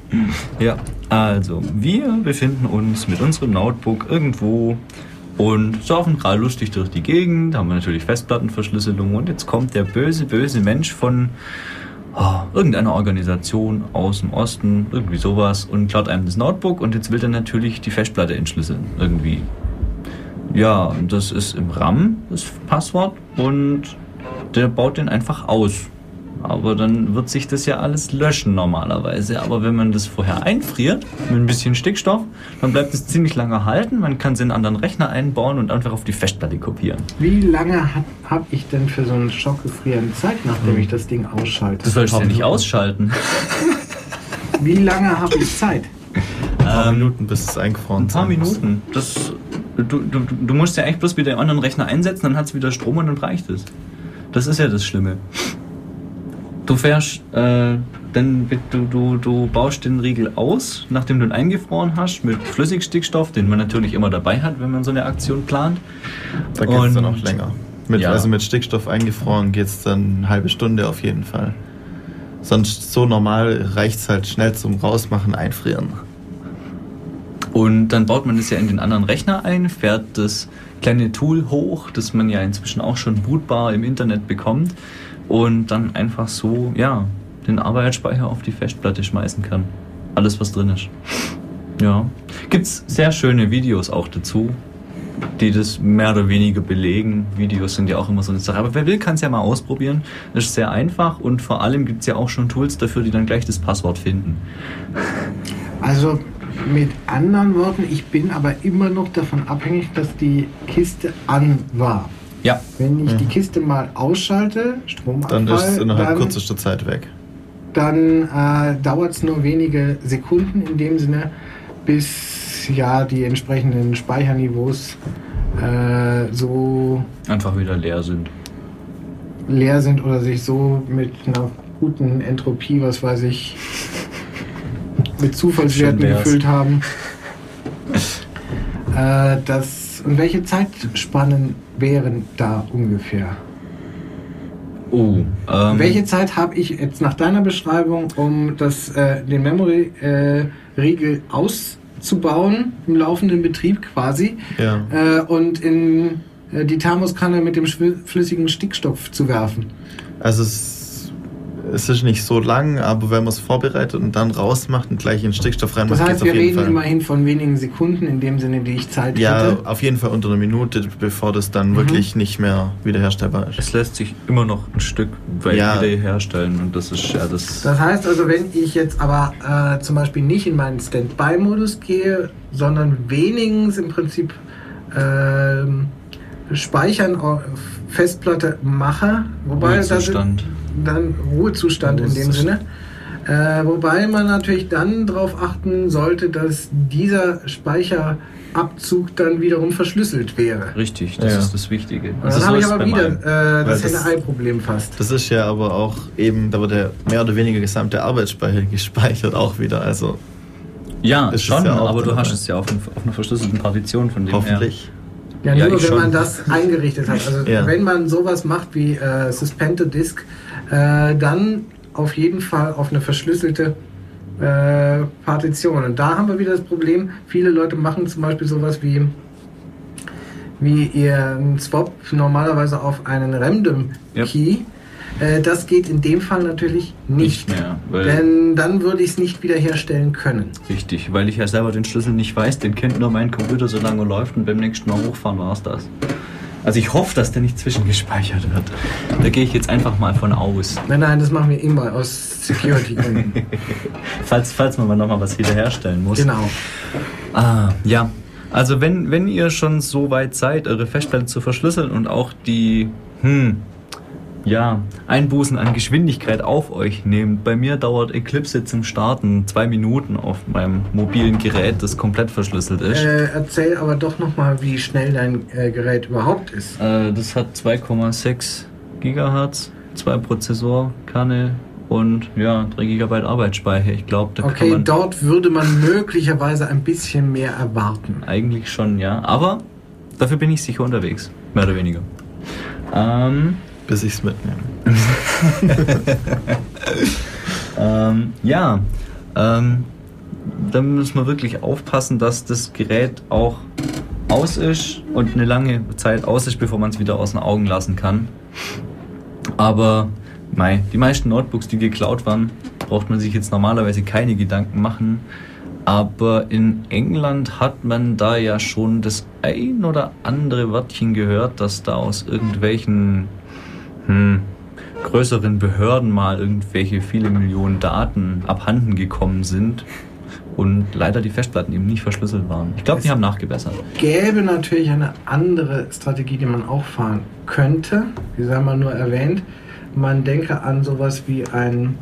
Ja, also wir befinden uns mit unserem Notebook irgendwo und saufen gerade lustig durch die Gegend, haben wir natürlich Festplattenverschlüsselung und jetzt kommt der böse, böse Mensch von oh, irgendeiner Organisation aus dem Osten, irgendwie sowas und klaut einem das Notebook und jetzt will er natürlich die Festplatte entschlüsseln, irgendwie. Ja, das ist im RAM, das Passwort und der baut den einfach aus. Aber dann wird sich das ja alles löschen normalerweise. Aber wenn man das vorher einfriert mit ein bisschen Stickstoff, dann bleibt es ziemlich lange halten. Man kann es in einen anderen Rechner einbauen und einfach auf die Festplatte kopieren. Wie lange habe ich denn für so einen Schockgefrieren Zeit, nachdem hm. ich das Ding ausschalte? Das sollst du ja nicht ausschalten. Wie lange habe ich Zeit? Ein paar ähm, Minuten, bis es eingefroren ist. Ein paar Minuten. Das, du, du, du musst ja echt bloß wieder einen anderen Rechner einsetzen, dann hat es wieder Strom und dann reicht es. Das ist ja das Schlimme. Du fährst, äh, dann du, du, du baust den Riegel aus, nachdem du ihn eingefroren hast, mit Flüssigstickstoff, den man natürlich immer dabei hat, wenn man so eine Aktion plant. Da geht es dann auch länger. Mit, ja. Also mit Stickstoff eingefroren geht es dann eine halbe Stunde auf jeden Fall. Sonst so normal reicht es halt schnell zum Rausmachen, einfrieren. Und dann baut man das ja in den anderen Rechner ein, fährt das kleine Tool hoch, das man ja inzwischen auch schon bootbar im Internet bekommt und dann einfach so, ja, den Arbeitsspeicher auf die Festplatte schmeißen kann. Alles, was drin ist. Ja. Gibt's sehr schöne Videos auch dazu, die das mehr oder weniger belegen. Videos sind ja auch immer so eine Sache. Aber wer will, kann es ja mal ausprobieren. Das ist sehr einfach und vor allem gibt es ja auch schon Tools dafür, die dann gleich das Passwort finden. Also mit anderen Worten, ich bin aber immer noch davon abhängig, dass die Kiste an war. Ja. Wenn ich die Kiste mal ausschalte, Stromabfall, Dann ist es innerhalb dann, kürzester Zeit weg. dann äh, dauert es nur wenige Sekunden in dem Sinne, bis ja die entsprechenden Speicherniveaus äh, so Einfach wieder leer sind. leer sind oder sich so mit einer guten Entropie, was weiß ich, mit Zufallswerten gefüllt haben. äh, das, und welche Zeitspannen wären da ungefähr? Oh. Ähm, welche Zeit habe ich jetzt nach deiner Beschreibung, um das, äh, den Memory-Riegel auszubauen, im laufenden Betrieb quasi, Ja. äh, und in äh, die Thermoskanne mit dem flüssigen Stickstoff zu werfen? Also es, es ist nicht so lang, aber wenn man es vorbereitet und dann rausmacht und gleich in Stickstoff reinmacht, Das heißt, wir auf jeden reden Fall. immerhin von wenigen Sekunden, in dem Sinne, die ich Zeit ja, hätte. auf jeden Fall unter einer Minute, bevor das dann Mhm. wirklich nicht mehr wiederherstellbar ist. es lässt sich immer noch ein Stück weit Ja. wieder herstellen und das ist ja das. Das heißt also, wenn ich jetzt aber äh, zum Beispiel nicht in meinen Standby-Modus gehe, sondern wenigstens im Prinzip ähm, Speichern auf Festplatte mache, wobei das. Dann Ruhezustand in dem Sinne. Äh, wobei man natürlich dann darauf achten sollte, dass dieser Speicherabzug dann wiederum verschlüsselt wäre. Richtig, das Ja. ist das Wichtige. Und Also dann habe ich aber wieder äh, das Henne-Ei-Problem fast. Das ist ja aber auch eben, da wird der mehr oder weniger gesamte Arbeitsspeicher gespeichert auch wieder. Also Ja, ist schon, ja aber du hast es ja auf, ein, auf einer verschlüsselten Partition von dem hoffentlich. Ja, Ja, nur ich wenn schon. man das eingerichtet hat. Also Ja. wenn man sowas macht wie äh, Suspended Disk, äh, dann auf jeden Fall auf eine verschlüsselte äh, Partition. Und da haben wir wieder das Problem, viele Leute machen zum Beispiel sowas wie wie ihren Swap normalerweise auf einen Random Yep. Key. Äh, das geht in dem Fall natürlich nicht. Nicht mehr, denn dann würde ich es nicht wiederherstellen können. Richtig, weil ich ja selber den Schlüssel nicht weiß, den kennt nur mein Computer, solange er läuft und beim nächsten Mal hochfahren war es das. Also ich hoffe, dass der nicht zwischengespeichert wird. Da gehe ich jetzt einfach mal von aus. Nein, nein, das machen wir immer aus Security-Gründen. Falls, falls man mal nochmal was wiederherstellen muss. genau. Ah, ja. Also wenn, wenn ihr schon so weit seid, eure Festplatte zu verschlüsseln und auch die, hm, ja, Einbußen an Geschwindigkeit auf euch nehmt. Bei mir dauert Eclipse zum Starten zwei Minuten auf meinem mobilen Gerät, das komplett verschlüsselt ist. Äh, erzähl aber doch nochmal, wie schnell dein äh, Gerät überhaupt ist. Äh, das hat 2,6 Gigahertz, zwei Prozessorkerne und ja, 3 Gigabyte Arbeitsspeicher. Ich glaube, da kann Okay, man dort würde man möglicherweise ein bisschen mehr erwarten. eigentlich schon, ja. Aber dafür bin ich sicher unterwegs, mehr oder weniger. Ähm, Bis ich es mitnehme. ähm, ja, ähm, da müssen wir wirklich aufpassen, dass das Gerät auch aus ist und eine lange Zeit aus ist, bevor man es wieder aus den Augen lassen kann. Aber mei, die meisten Notebooks, die geklaut waren, braucht man sich jetzt normalerweise keine Gedanken machen. Aber in England hat man da ja schon das ein oder andere Wörtchen gehört, dass da aus irgendwelchen hm, größeren Behörden mal irgendwelche viele Millionen Daten abhanden gekommen sind und leider die Festplatten eben nicht verschlüsselt waren. Ich glaube, die haben nachgebessert. Gäbe natürlich eine andere Strategie, die man auch fahren könnte. Wie sei mal nur erwähnt. Man denke an sowas wie ein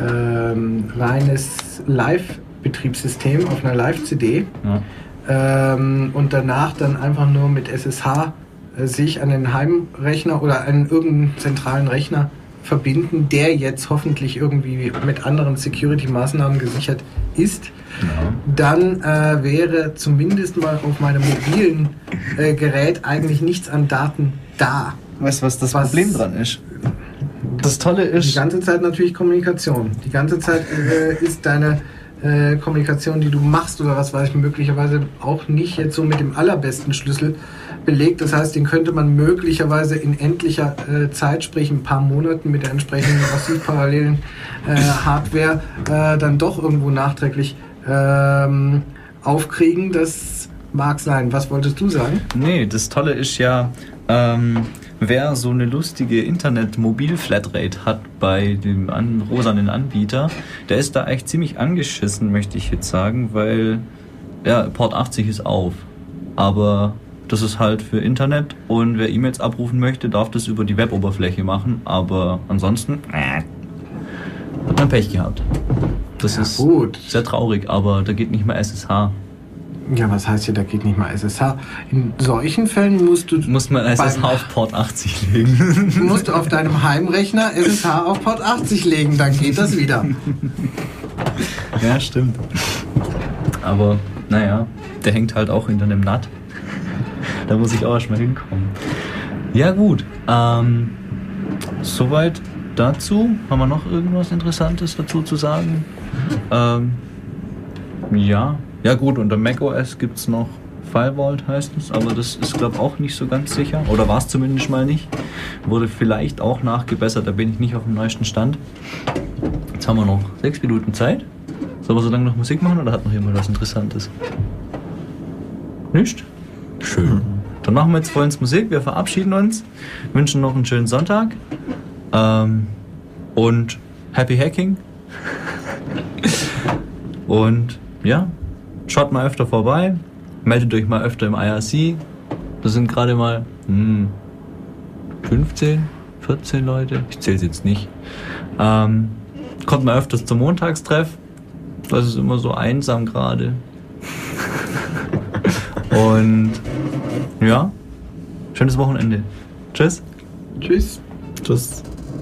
ähm, reines Live-Betriebssystem auf einer Live-CD. Ja. ähm, und danach dann einfach nur mit SSH sich an den Heimrechner oder an irgendeinen zentralen Rechner verbinden, der jetzt hoffentlich irgendwie mit anderen Security-Maßnahmen gesichert ist, Ja. dann äh, wäre zumindest mal auf meinem mobilen äh, Gerät eigentlich nichts an Daten da. Weißt du, was das Was- Problem dran ist? Das Tolle Die ist, ganze Zeit natürlich Kommunikation. Die ganze Zeit äh, ist deine äh, Kommunikation, die du machst oder was weiß ich, möglicherweise auch nicht jetzt so mit dem allerbesten Schlüssel belegt. Das heißt, den könnte man möglicherweise in endlicher äh, Zeit, sprich ein paar Monaten mit der entsprechenden massiv parallelen äh, Hardware, äh, dann doch irgendwo nachträglich ähm, aufkriegen. Das mag sein. Was wolltest du sagen? Nee, das Tolle ist ja, ähm, wer so eine lustige Internet-Mobil-Flatrate hat bei dem an rosanen Anbieter, der ist da echt ziemlich angeschissen, möchte ich jetzt sagen, weil ja, Port 80 ist auf. Aber das ist halt für Internet und wer E-Mails abrufen möchte, darf das über die Web-Oberfläche machen. Aber ansonsten äh, hat man Pech gehabt. Das Ja, ist gut. sehr traurig, aber da geht nicht mehr SSH. Ja, was heißt hier, da geht nicht mal SSH? In solchen Fällen musst du, Muss man SSH auf Port 80 legen. musst du auf deinem Heimrechner SSH auf Port 80 legen, dann geht das wieder. Ja, stimmt. Aber naja, der hängt halt auch hinter einem NAT. Da muss ich auch erstmal hinkommen. Ja gut, ähm, soweit dazu. Haben wir noch irgendwas Interessantes dazu zu sagen? Ähm, ja. Ja gut, unter macOS gibt es noch Firewall heißt es, aber das ist glaube auch nicht so ganz sicher. Oder war es zumindest mal nicht. Wurde vielleicht auch nachgebessert, da bin ich nicht auf dem neuesten Stand. Jetzt haben wir noch sechs Minuten Zeit. Sollen wir so lange noch Musik machen oder hat noch jemand was Interessantes? Nicht? Schön. Dann machen wir jetzt vollends Musik. Wir verabschieden uns, wünschen noch einen schönen Sonntag ähm, und Happy Hacking. und ja, schaut mal öfter vorbei, meldet euch mal öfter im IRC. Das sind gerade mal hm, 15, 14 Leute. Ich zähle es jetzt nicht. Ähm, kommt mal öfters zum Montagstreff. Das ist immer so einsam gerade. Und ja, schönes Wochenende. Tschüss. Tschüss. Tschüss.